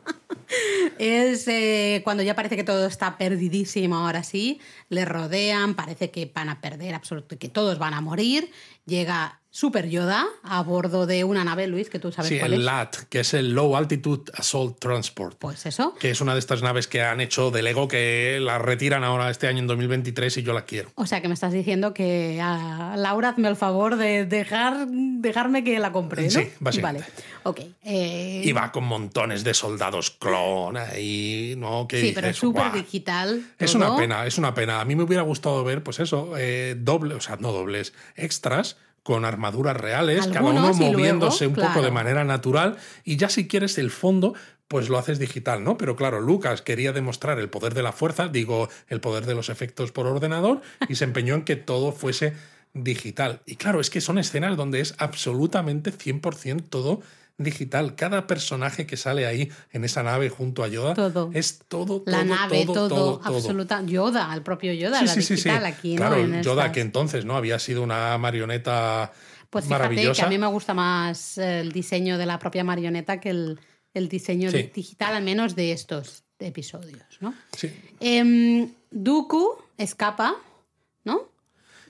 Es eh, cuando ya parece que todo está perdidísimo ahora sí, le rodean, parece que van a perder absolutamente, que todos van a morir. Llega Super Yoda a bordo de una nave, Luis, que tú sabes
Sí,
cuál
el
es.
LAT, que es el Low Altitude Assault Transport.
Pues eso.
Que es una de estas naves que han hecho de Lego que la retiran ahora este año en 2023 y yo la quiero.
O sea que me estás diciendo que a Laura hazme el favor de dejar, dejarme que la compre, ¿no?
Sí, básicamente.
Vale. Ok. eh,
Y va con montones de soldados clon ahí, ¿no? Que
sí, pero es súper digital.
Es una pena, es una pena. A mí me hubiera gustado ver, pues eso, eh, doble, o sea, no dobles, extras con armaduras reales, cada uno
luego,
moviéndose un poco de manera natural. Y ya si quieres el fondo, pues lo haces digital, ¿no? Pero claro, Lucas quería demostrar el poder de la fuerza, digo, el poder de los efectos por ordenador, y se empeñó en que todo fuese digital. Y claro, es que son escenas donde es absolutamente 100% todo digital. Cada personaje que sale ahí en esa nave junto a Yoda
Todo.
es todo,
La
todo,
nave,
todo,
todo,
todo, todo.
absoluta. Yoda, el propio Yoda,
Sí,
la
sí, sí, sí.
digital aquí,
Claro,
¿no? En
Yoda
estas-
que entonces no había sido una marioneta
Pues fíjate
maravillosa.
que a mí me gusta más el diseño de la propia marioneta que el, el diseño digital, al menos de estos episodios, ¿no?
Sí.
Em, Dooku escapa.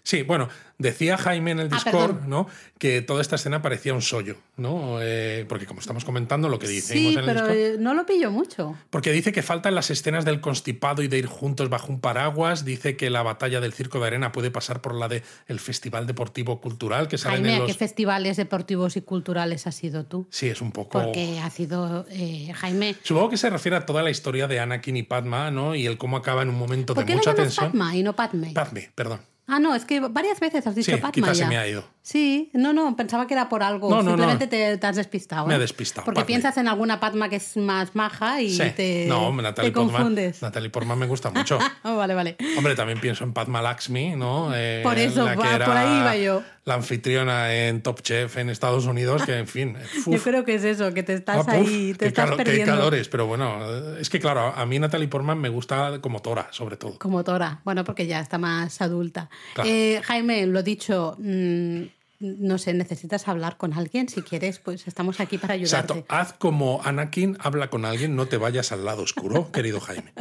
Sí, bueno, decía Jaime en el
Ah,
Discord. ¿no? Que toda esta escena parecía un sollo, ¿no? Eh, porque como estamos comentando lo que decimos
Sí,
en el
pero
Discord.
eh, no lo pillo mucho.
Porque dice que faltan las escenas del constipado y de ir juntos bajo un paraguas. Dice que la batalla del circo de arena puede pasar por la del el Festival Deportivo Cultural, que salen
Jaime,
en
¿a qué
los.
festivales deportivos y culturales has ido tú?
Sí, es un poco.
Porque ha sido eh, Jaime.
Supongo que se refiere a toda la historia de Anakin y Padma, ¿no? Y el cómo acaba en un momento
¿Por
de
qué
mucha tensión.
Padma y no Padme?
Padme, perdón.
Ah, no, es que varias veces has dicho
Sí,
Padma
quizás se
ya.
me ha ido.
Sí, no, no, pensaba que era por algo.
No, no, no.
Simplemente Te, te has despistado.
Me he
¿eh?
despistado,
Porque piensas en alguna Padma que es más maja y
Sí.
te,
no, Natalie
te
Portman.
confundes.
Natalie Portman me gusta mucho.
Ah, vale, vale.
Hombre, también pienso en Padma Lakshmi, ¿no? Eh,
Por eso, va, por ahí iba yo.
La anfitriona en Top Chef en Estados Unidos, que en fin.
Yo
uf,
creo que es eso, que te estás
ah,
ahí, te estás
calo- qué
perdiendo.
calores, pero bueno, es que claro, a mí Natalie Portman me gusta como Tora, sobre todo.
Como Tora, bueno, porque ya está más adulta.
Claro.
Eh, Jaime, lo dicho, mm, no sé, necesitas hablar con alguien. Si quieres, pues estamos aquí para ayudarte.
Exacto, haz como Anakin, habla con alguien, no te vayas al lado oscuro, querido Jaime.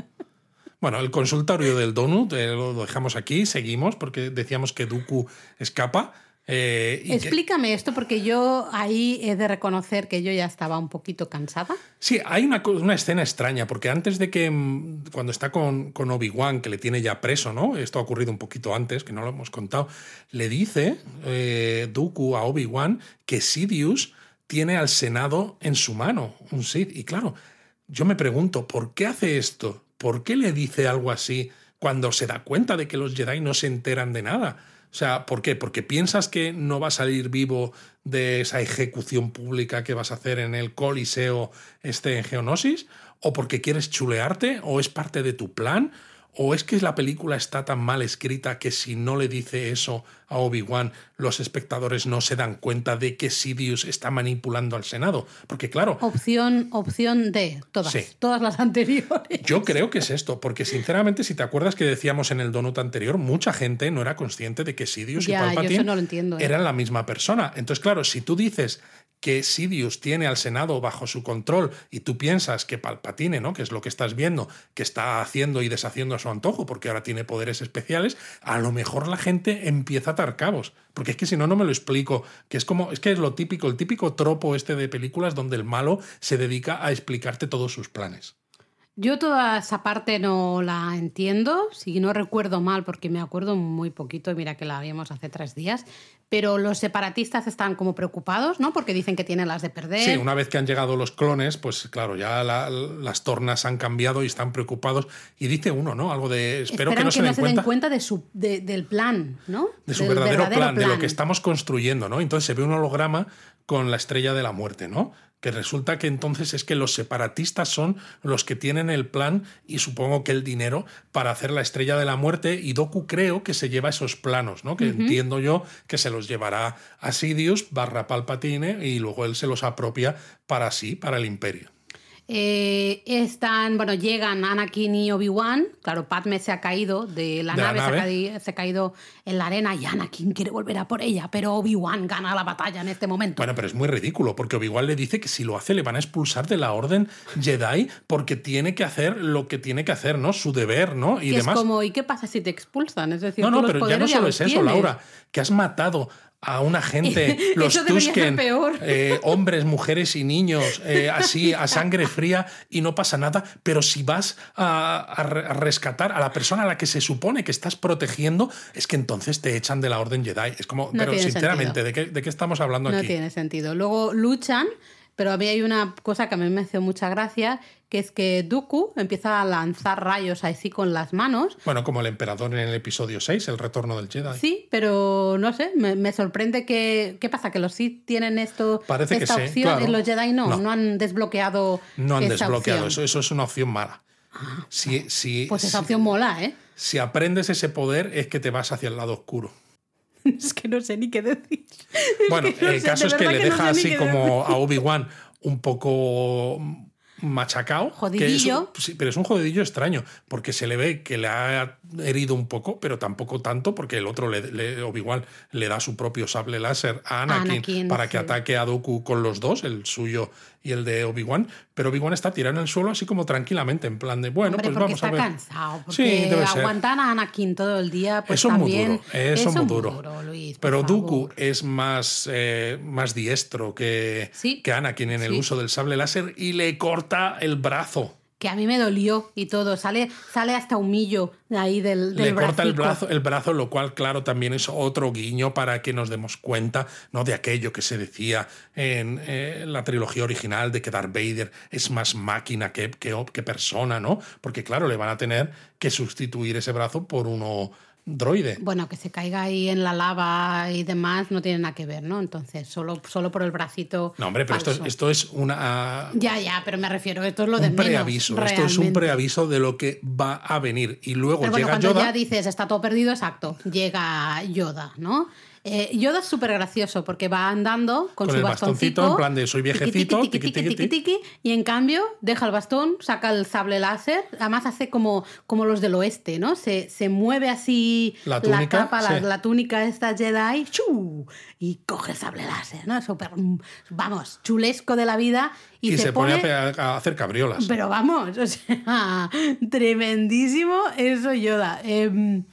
Bueno, el consultorio del Donut eh, lo dejamos aquí, seguimos, porque decíamos que Dooku escapa. Eh, y que-
Explícame esto porque yo ahí he de reconocer que yo ya estaba un poquito cansada.
Sí, hay una escena extraña, porque antes de que, mm, cuando está con, con Obi-Wan, que le tiene ya preso, ¿no? Esto ha ocurrido un poquito antes, que no lo hemos contado, le dice eh, Dooku a Obi-Wan que Sidious tiene al Senado en su mano, un Sith. Y claro, yo me pregunto, ¿por qué hace esto? ¿Por qué le dice algo así cuando se da cuenta de que los Jedi no se enteran de nada? O sea, ¿por qué? ¿Porque piensas que no va a salir vivo de esa ejecución pública que vas a hacer en el Coliseo este en Geonosis? ¿O porque quieres chulearte? ¿O es parte de tu plan? ¿O es que la película está tan mal escrita que si no le dice eso a Obi-Wan, los espectadores no se dan cuenta de que Sidious está manipulando al Senado? Porque claro,
Opción, opción D, todas,
Sí.
todas las anteriores.
yo creo que es esto, porque sinceramente, si te acuerdas que decíamos en el donut anterior, mucha gente no era consciente de que Sidious
Ya,
y Palpatine
eso no lo entiendo, ¿eh?
eran la misma persona. Entonces, claro, si tú dices que Sidious tiene al Senado bajo su control y tú piensas que Palpatine, ¿no? que es lo que estás viendo, que está haciendo y deshaciendo a su antojo porque ahora tiene poderes especiales, a lo mejor la gente empieza a atar cabos. Porque es que si no, no me lo explico. Que es como, es que es lo típico, el típico tropo este de películas donde el malo se dedica a explicarte todos sus planes.
Yo toda esa parte no la entiendo, si no recuerdo mal, porque me acuerdo muy poquito, y mira que la vimos hace tres días, pero los separatistas están como preocupados, ¿no? Porque dicen que tienen las de perder.
Sí, una vez que han llegado los clones, pues claro, ya la- las tornas han cambiado y están preocupados. Y dice uno, ¿no? Algo de, espero
Esperan
que no se den cuenta
cuenta de su, de- del plan, ¿no?
de su
Del
verdadero, plan, de lo que estamos construyendo, ¿no? Entonces se ve un holograma con la estrella de la muerte, ¿no? Que resulta que entonces es que los separatistas son los que tienen el plan y supongo que el dinero para hacer la estrella de la muerte y Doku creo que se lleva esos planos, ¿no? Que entiendo yo que se los llevará a Sidious barra Palpatine y luego él se los apropia para sí, para el imperio.
Eh, están, bueno, llegan Anakin y Obi-Wan. Claro, Padme se ha caído de la
De la
nave, Se, ha caído, se ha caído en la arena y Anakin quiere volver a por ella, pero Obi-Wan gana la batalla en este momento.
Bueno, pero es muy ridículo, porque Obi-Wan le dice que si lo hace le van a expulsar de la orden Jedi porque tiene que hacer lo que tiene que hacer, ¿no? Su deber, ¿no? Y
Y es
demás.
como, ¿y qué pasa si te expulsan? Es decir,
No, no, pero ya no solo es eso,
tienes.
Laura, que has matado a una gente, los Tusken,
peor.
eh, hombres, mujeres y niños, eh, así a sangre fría y no pasa nada, pero si vas a, a re- a rescatar a la persona a la que se supone que estás protegiendo, es que entonces te echan de la Orden Jedi. Es como,
No
pero sinceramente. ¿de qué, ¿de qué estamos hablando
No
aquí?
tiene sentido. Luego luchan, pero a mí hay una cosa que a mí me hace mucha gracia, que es que Dooku empieza a lanzar rayos así con las manos.
Bueno, como el emperador en el episodio 6, el retorno del Jedi.
Sí, pero no sé, me, me sorprende que... ¿Qué pasa? ¿Que los Sith tienen esto,
Parece que
esta
sí,
opción
claro.
y los Jedi no?
No.
No, han desbloqueado
No han
esta
desbloqueado
opción.
eso, eso es una opción mala. Si, si,
Pues esa
si-
opción mola, ¿eh?
si aprendes ese poder es que te vas hacia el lado oscuro.
Es que no sé ni qué decir.
Bueno,
que no
el
sé,
caso es que le
que no
deja
sé
así como a Obi-Wan un poco machacao. que es un-
Jodidillo.
pero es un jodidillo extraño, porque se le ve que le ha herido un poco, pero tampoco tanto, porque el otro, le, le- Obi-Wan, le da su propio sable láser a Anakin,
Anakin,
para que ataque a Dooku con los dos, el suyo y el de Obi-Wan. Pero Obi-Wan está tirado en el suelo así como tranquilamente, en plan de, bueno,
Hombre,
pues vamos a
está
ver.
cansado. Porque
Sí,
aguantar a Anakin todo el día, pues
eso es muy
también...
duro, eso es muy duro.
Luis,
Pero. Dooku es más, eh, más diestro que,
Sí.
que Anakin en el uso del sable láser y le corta el brazo.
Que a mí me dolió y todo. Sale, sale hasta un millo de ahí del, del
le corta el brazo, el brazo, lo cual, claro, también es otro guiño para que nos demos cuenta ¿no? de aquello que se decía en eh, la trilogía original de que Darth Vader es más máquina que, que, que persona, ¿no? Porque, claro, le van a tener que sustituir ese brazo por uno droide.
Bueno, que se caiga ahí en la lava y demás no tiene nada que ver, ¿no? Entonces, solo, solo por el bracito.
No, hombre, pero esto, es- esto es una,
Ya, ya, pero me refiero, esto es lo de
un
menos.
preaviso. Esto es un preaviso de lo que va a venir. Y luego
Pero bueno,
llega
cuando
Yoda.
ya dices está todo perdido, exacto, llega Yoda, ¿no? Eh, Yoda es súper gracioso porque va andando con,
Con
su
el bastoncito,
bastoncito.
en plan de soy viejecito,
tiqui, tiqui,
tiqui,
tiqui, tiqui, y en cambio deja el bastón, saca el sable láser, además hace como, como los del oeste, ¿no? Se, se mueve así
La túnica,
capa, la,
sí.
la túnica esta Jedi, ¡chu! y coge el sable láser, ¿no? Súper, vamos, chulesco de la vida. Y,
Y, se, pone,
pone
a, pe- a hacer cabriolas.
pero vamos, o sea, tremendísimo eso Yoda. Em,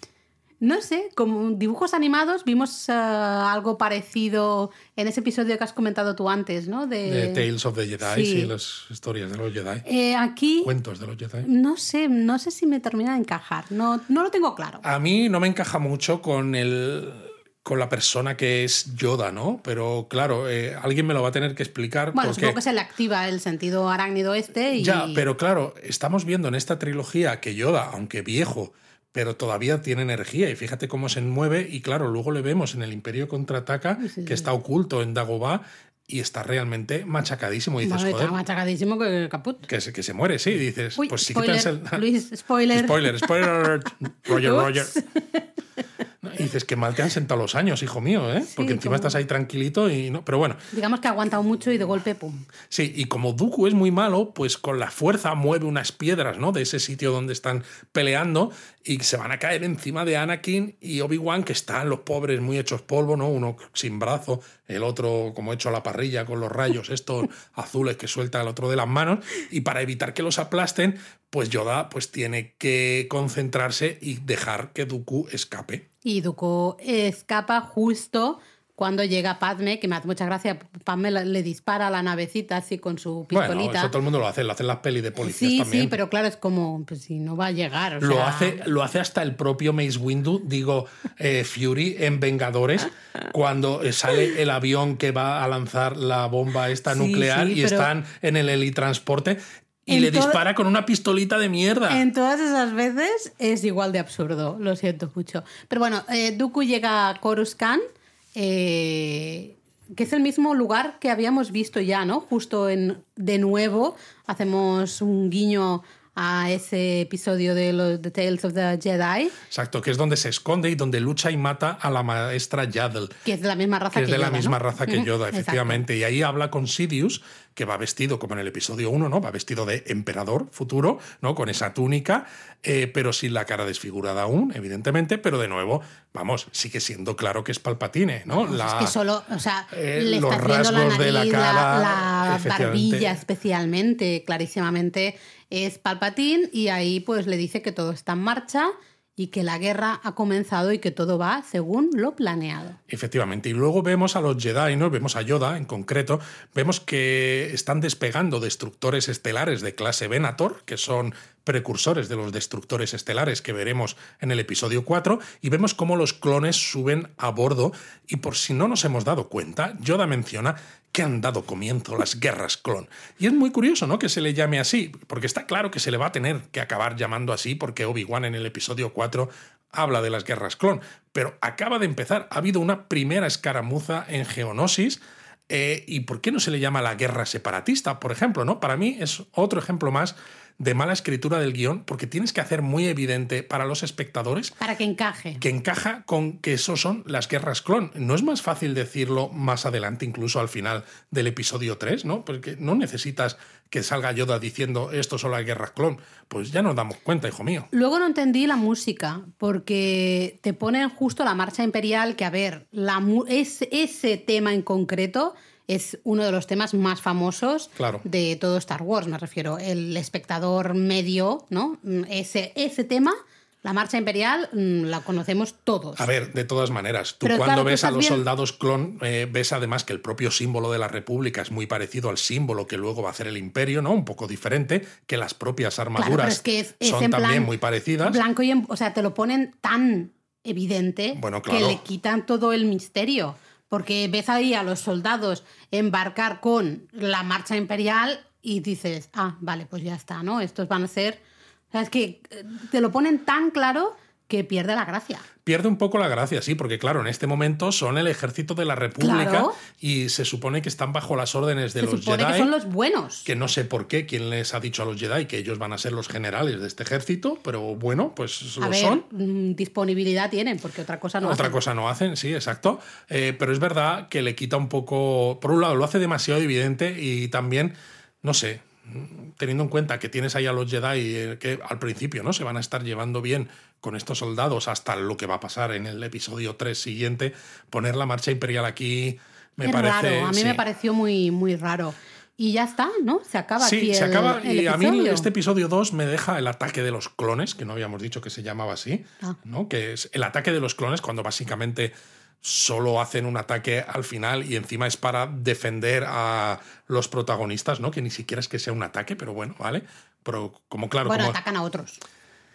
no sé, como dibujos animados vimos eh, algo parecido en ese episodio que has comentado tú antes, ¿no? De,
de Tales of the Jedi,
sí.
sí, las historias de los Jedi.
Eh, aquí
Cuentos de los Jedi.
no sé, no sé si me termina de encajar, no, no lo tengo claro.
A mí no me encaja mucho con el con la persona que es Yoda, ¿no? Pero claro, eh, alguien me lo va a tener que explicar
Bueno,
porque
supongo que se le activa el sentido arácnido este y...
ya, pero claro, estamos viendo en esta trilogía que Yoda, aunque viejo, pero todavía tiene energía y fíjate cómo se mueve y claro, luego le vemos en el Imperio contraataca
Sí,
que
sí.
está oculto en Dagobah y está realmente machacadísimo y dices,
está
joder,
machacadísimo que caput.
que se, que se muere, sí, dices,
Uy,
pues sí
spoiler,
has el-
Luis, spoiler.
Spoiler, spoiler. Roger. Roger. No, Y dices que mal te han sentado los años, hijo mío, ¿eh? Porque encima
como-
estás ahí tranquilito y no. Pero bueno,
Digamos que ha aguantado mucho y de golpe, pum.
sí, y como Dooku es muy malo, pues con la fuerza mueve unas piedras, ¿no? De ese sitio donde están peleando y se van a caer encima de Anakin y Obi-Wan, que están los pobres muy hechos polvo, ¿no? Uno sin brazo, el otro como hecho a la parrilla con los rayos estos azules que suelta el otro de las manos. Y para evitar que los aplasten, pues Yoda pues tiene que concentrarse y dejar que Dooku escape.
Y Dooku escapa justo cuando llega Padme, que me hace mucha gracia. Padme le dispara a la navecita así con su pistolita.
Bueno, eso todo el mundo lo hace, lo hacen las pelis de policías
sí,
también.
sí, pero claro, es como, pues si no va a llegar. o
Lo
sea,
hace, lo hace hasta el propio Mace Windu, digo, eh, Fury en Vengadores, cuando eh, sale el avión que va a lanzar la bomba esta
Sí,
nuclear
sí,
y
pero-
están en el helitransporte y
En
le dispara con una pistolita de mierda.
En todas esas veces es igual de absurdo, lo siento mucho. Pero bueno, eh, Dooku llega a Coruscant, eh, que es el mismo lugar que habíamos visto ya, ¿no? Justo en, de nuevo hacemos un guiño a ese episodio de los The Tales of the Jedi,
Exacto, que es donde se esconde y donde lucha y mata a la maestra Yaddle.
que es de la misma raza
que
que,
es de la
Yoda,
misma
¿no?
raza que Yoda,
exacto.
efectivamente. Y ahí habla con Sidious, que va vestido como en el episodio 1, ¿no? Va vestido de emperador futuro, ¿no? Con esa túnica, eh, pero sin la cara desfigurada aún, evidentemente. Pero de nuevo, vamos, sigue siendo claro que es Palpatine, ¿no? La-
es que solo, o sea,
eh,
le
los
está haciendo la
rasgos de
nariz,
la cara,
la barbilla especialmente, clarísimamente es Palpatín y ahí pues le dice que todo está en marcha y que la guerra ha comenzado y que todo va según lo planeado.
Efectivamente, y luego vemos a los Jedi. Vemos a Yoda en concreto, vemos que están despegando destructores estelares de clase Venator, que son precursores de los destructores estelares que veremos en el episodio 4, y vemos cómo los clones suben a bordo, y por si no nos hemos dado cuenta, Yoda menciona que han dado comienzo las guerras clon. Y es muy curioso, ¿no? Que se le llame así, porque está claro que se le va a tener que acabar llamando así, porque Obi-Wan en el episodio 4 habla de las guerras clon. Pero acaba de empezar, ha habido una primera escaramuza en Geonosis. Eh, ¿Y por qué no se le llama la guerra separatista, por ejemplo? ¿no? Para mí es otro ejemplo más de mala escritura del guion, porque tienes que hacer muy evidente para los espectadores.
Para que encaje.
Que encaja con que eso son las guerras clon. No es más fácil decirlo más adelante, incluso al final del episodio 3, ¿no? Porque no necesitas que salga Yoda diciendo esto son las guerras clon. Pues ya nos damos cuenta, hijo mío.
Luego no entendí la música, porque te ponen justo la marcha imperial, que a ver, la, ese tema en concreto es uno de los temas más famosos de todo Star Wars, me refiero. El espectador medio, ¿no? Ese, ese tema. La marcha imperial mm, la conocemos todos.
A ver, de todas maneras, tú cuando ves a los soldados clon, eh, ves además que el propio símbolo de la República es muy parecido al símbolo que luego va a hacer el Imperio, ¿no? Un poco diferente, que las propias armaduras son también muy parecidas.
Blanco y o sea, te lo ponen tan evidente que le quitan todo el misterio porque ves ahí a los soldados embarcar con la marcha imperial y dices, ah, vale, pues ya está, ¿no? Estos van a ser... O sea, es que eh, te lo ponen tan claro que pierde la gracia.
Pierde un poco la gracia, sí, porque claro, en este momento son el ejército de la República y se supone que están bajo las órdenes de
se
los
supone
Jedi.
Que son los buenos.
Que no sé por qué quién les ha dicho a los Jedi que ellos van a ser los generales de este ejército, pero bueno, pues lo son.
Mm, disponibilidad tienen, porque otra cosa no
otra cosa no hacen, sí, exacto. Eh, pero es verdad que le quita un poco. Por un lado, lo hace demasiado evidente y también, no sé, teniendo en cuenta que tienes ahí a los Jedi eh, que al principio no se van a estar llevando bien con estos soldados hasta lo que va a pasar en el episodio 3 siguiente, poner la marcha imperial aquí me parece.
Raro. A mí me pareció muy, muy raro. Y ya está, ¿no? Se acaba
sí,
aquí
se acaba. y a mí este episodio 2 me deja el ataque de los clones, que no habíamos dicho que se llamaba así, ah. ¿no? Que es el ataque de los clones cuando básicamente solo hacen un ataque al final y encima es para defender a los protagonistas, ¿no? Que ni siquiera es que sea un ataque, pero bueno, ¿vale? Pero como claro.
Bueno,
como...
atacan a otros.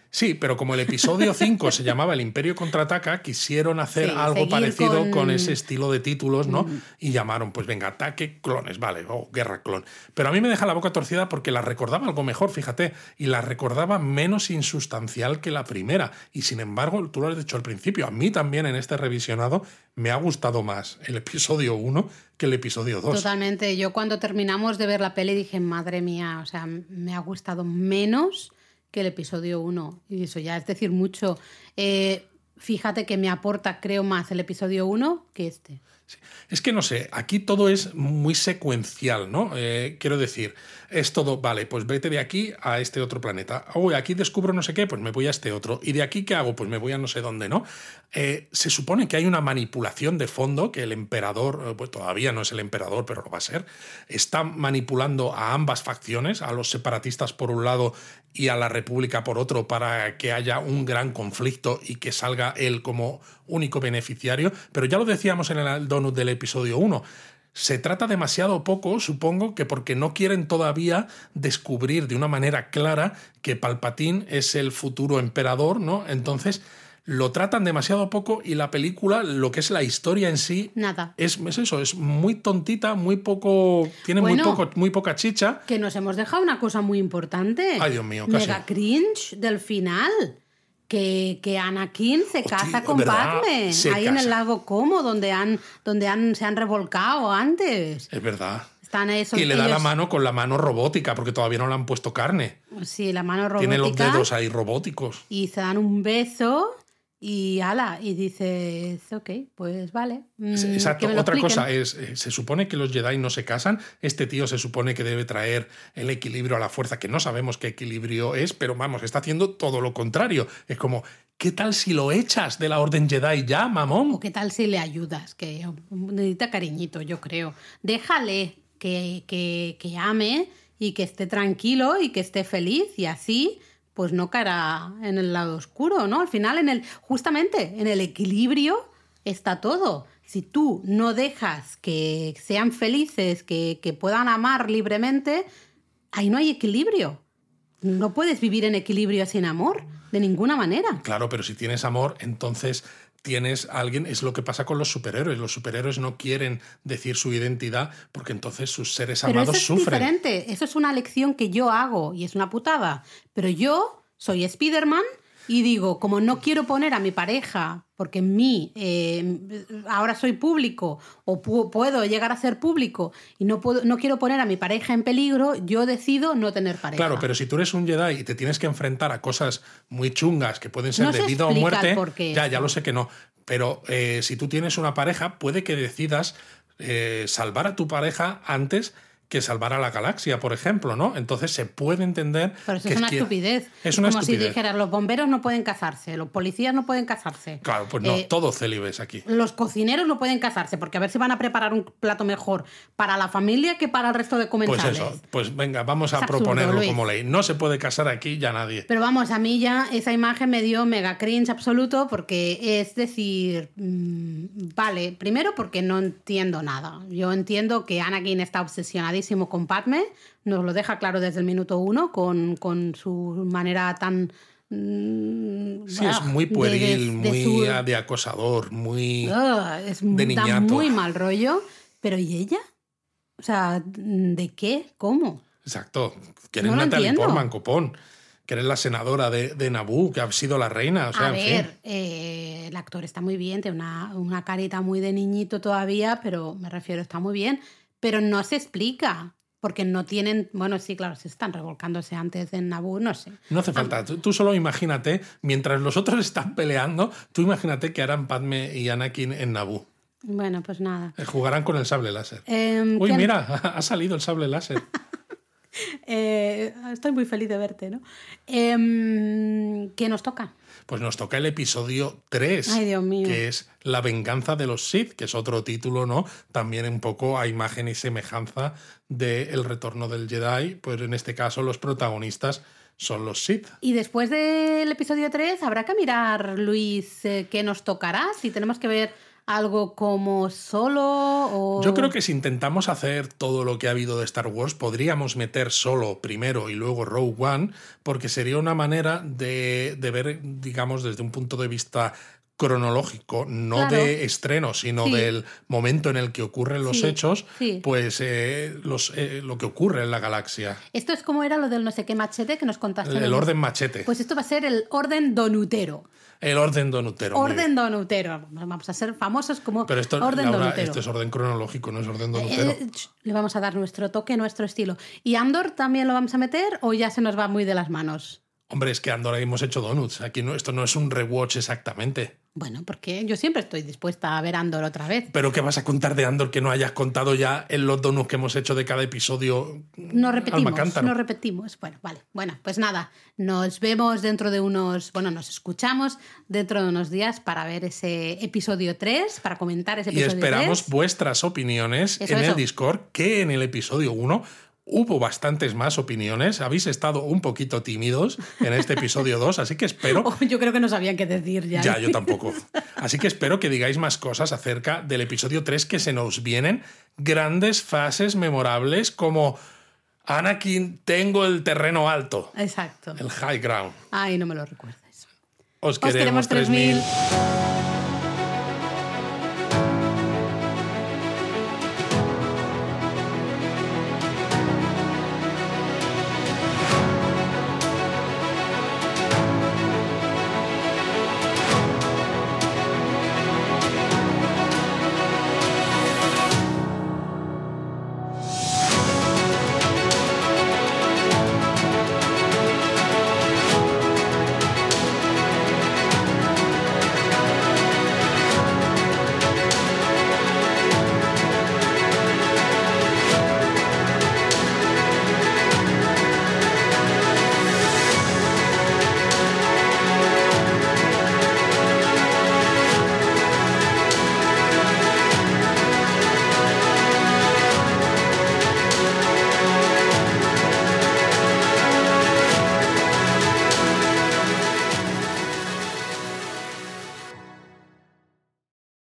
Sí, pero como el episodio 5 se llamaba El Imperio contraataca, quisieron hacer algo parecido con... ese estilo de títulos, ¿no? Mm. Y llamaron, pues venga, ataque clones, vale, o guerra clon. Pero a mí me deja la boca torcida porque la recordaba algo mejor, fíjate, y la recordaba menos insustancial que la primera. Y sin embargo, tú lo has dicho al principio, a mí también en este revisionado me ha gustado más el episodio 1 que el episodio 2.
Totalmente. Yo cuando terminamos de ver la peli dije, madre mía, o sea, me ha gustado menos que el episodio 1. Y eso ya es decir mucho. Eh, fíjate que me aporta, creo, más el episodio 1 que este.
Es que no sé, aquí todo es muy secuencial, ¿no? Eh, quiero decir, es todo, vale, pues vete de aquí a este otro planeta. Uy, aquí descubro no sé qué, pues me voy a este otro. ¿Y de aquí qué hago? Pues me voy a no sé dónde, ¿no? Eh, se supone que hay una manipulación de fondo, que el emperador, eh, pues todavía no es el emperador, pero lo va a ser, está manipulando a ambas facciones, a los separatistas por un lado y a la República por otro, para que haya un gran conflicto y que salga él como único beneficiario. Pero ya lo decíamos en el donut del episodio 1 se trata demasiado poco, supongo que porque no quieren todavía descubrir de una manera clara que Palpatín es el futuro emperador, ¿no? Entonces lo tratan demasiado poco y la película, lo que es la historia en sí,
nada.
Es, eso, es muy tontita, muy poco, tiene muy poco, muy poca chicha.
Que nos hemos dejado una cosa muy importante.
Ay, Dios mío, casi.
Mega cringe del final que, que Anakin se casa con Padme, ahí en el lago Como, donde, han, donde han, se han revolcado antes.
Es verdad.
Están
y le da la mano con la mano robótica, porque todavía no le han puesto carne.
Sí, la mano robótica.
Tiene los dedos ahí robóticos.
Y se dan un beso y ala, y dices, ok, pues vale.
Mm, exacto. Otra cosa es, eh, se supone que los Jedi no se casan. Este tío se supone que debe traer el equilibrio a la fuerza, que no sabemos qué equilibrio es, pero vamos, está haciendo todo lo contrario. Es como, ¿qué tal si lo echas de la Orden Jedi ya, mamón?
O qué tal si le ayudas, que necesita cariñito, yo creo. Déjale que, que, que ame y que esté tranquilo y que esté feliz y así pues no caerá en el lado oscuro, ¿no? Al final, en el, justamente en el equilibrio está todo. Si tú no dejas que sean felices, que, que puedan amar libremente, ahí no hay equilibrio. No puedes vivir en equilibrio sin amor, de ninguna manera.
Claro, pero si tienes amor, entonces tienes a alguien, es lo que pasa con los superhéroes. Los superhéroes no quieren decir su identidad porque entonces sus seres
Pero
amados
eso es
sufren.
diferente, eso es una lección que yo hago y es una putada. Pero yo soy Spider-Man y digo, como no quiero poner a mi pareja, porque en mí eh, ahora soy público o pu- puedo llegar a ser público y no, puedo, no quiero poner a mi pareja en peligro, yo decido no tener pareja.
Claro, pero si tú eres un Jedi y te tienes que enfrentar a cosas muy chungas que pueden ser
No
de
se
vida o muerte, ya, ya lo sé que no. Pero eh, si tú tienes una pareja, puede que decidas eh, salvar a tu pareja antes que salvar a la galaxia, por ejemplo, ¿no? Entonces se puede entender.
Pero eso
que
es una estupidez.
Es una
Como si dijeras, los bomberos no pueden casarse, los policías no pueden casarse.
Claro, pues no,
Eh,
todo célibes aquí.
Los cocineros no pueden casarse porque a ver si van a preparar un plato mejor para la familia que para el resto de
Pues
comensales.
eso, pues venga, vamos a
absurdo,
proponerlo
Luis.
como ley. No se puede casar aquí ya nadie.
Pero vamos, a mí ya esa imagen me dio mega cringe absoluto porque es decir, mm, vale, primero porque no entiendo nada. Yo entiendo que Anakin está obsesionadísimo con Padme, nos lo deja claro desde el minuto uno con, con su manera tan... mm,
Sí, es
ah,
muy
de-
pueril,
de- de
muy
su-
de acosador, muy...
Ah, es,
de
da muy mal rollo. Pero ¿y ella? O sea, ¿de qué? ¿Cómo?
Exacto. Que eres
No
Natalie. Portman, copón. Que eres la senadora de, de Naboo, que ha sido la reina. O sea,
a
en
ver,
fin.
eh, el actor está muy bien, tiene una, una carita muy de niñito todavía, pero me refiero, está muy bien. Pero no se explica, porque no tienen. Bueno, sí, claro, se están revolcándose antes en Naboo, no sé.
No hace falta. Tú, tú solo imagínate, mientras los otros están peleando, tú imagínate que harán Padme y Anakin en Naboo.
Bueno, pues nada.
Eh, Jugarán con el sable láser.
Em,
Uy,
¿qué-
mira, ha salido el sable láser.
eh, estoy muy feliz de verte, ¿no? Em, ¿Qué nos toca?
Pues nos toca el episodio 3,
Ay, Dios mío.
que es La venganza de los Sith, que es otro título, ¿no? También un poco a imagen y semejanza de El retorno del Jedi, pues en este caso los protagonistas son los Sith.
Y después del episodio 3 habrá que mirar, Luis, eh, qué nos tocará, si tenemos que ver algo como solo o...
Yo creo que si intentamos hacer todo lo que ha habido de Star Wars, podríamos meter solo primero y luego Rogue One, porque sería una manera de, de ver, digamos, desde un punto de vista cronológico, no
Claro.
de estreno, sino
Sí.
del momento en el que ocurren los
Sí,
hechos,
sí.
pues eh, los, eh, lo que ocurre en la galaxia.
Esto es como era lo del no sé qué machete que nos contaste.
El, el orden machete,
Pues esto va a ser el orden donutero.
El orden donutero.
orden donutero. Vamos a ser famosos como
Pero esto,
orden
Laura,
donutero.
esto es orden cronológico, no es orden donutero.
Eh, ch, le vamos a dar nuestro toque, nuestro estilo. ¿Y Andor también lo vamos a meter o ya se nos va muy de las manos?
Hombre, es que Andorra hemos hecho donuts. Aquí no, esto no es un rewatch exactamente.
Bueno, porque yo siempre estoy dispuesta a ver Andor otra vez.
Pero ¿qué vas a contar de Andor que no hayas contado ya en los donuts que hemos hecho de cada episodio?
No repetimos, no repetimos. Bueno, vale. Bueno, pues nada, nos vemos dentro de unos, bueno, nos escuchamos dentro de unos días para ver ese episodio 3, para comentar ese
y
episodio
esperamos
3.
vuestras opiniones
Eso,
en
eso.
el Discord, que en el episodio 1 hubo bastantes más opiniones. Habéis estado un poquito tímidos en este episodio 2, así que espero...
Oh, yo creo que no sabían qué decir ya.
Ya, yo tampoco. Así que espero que digáis más cosas acerca del episodio 3 que se nos vienen grandes frases memorables como Anakin, tengo el terreno alto,
Exacto.
el high ground.
Ay, no me lo recuerdes.
Os
Os queremos
queremos 3000.
3000.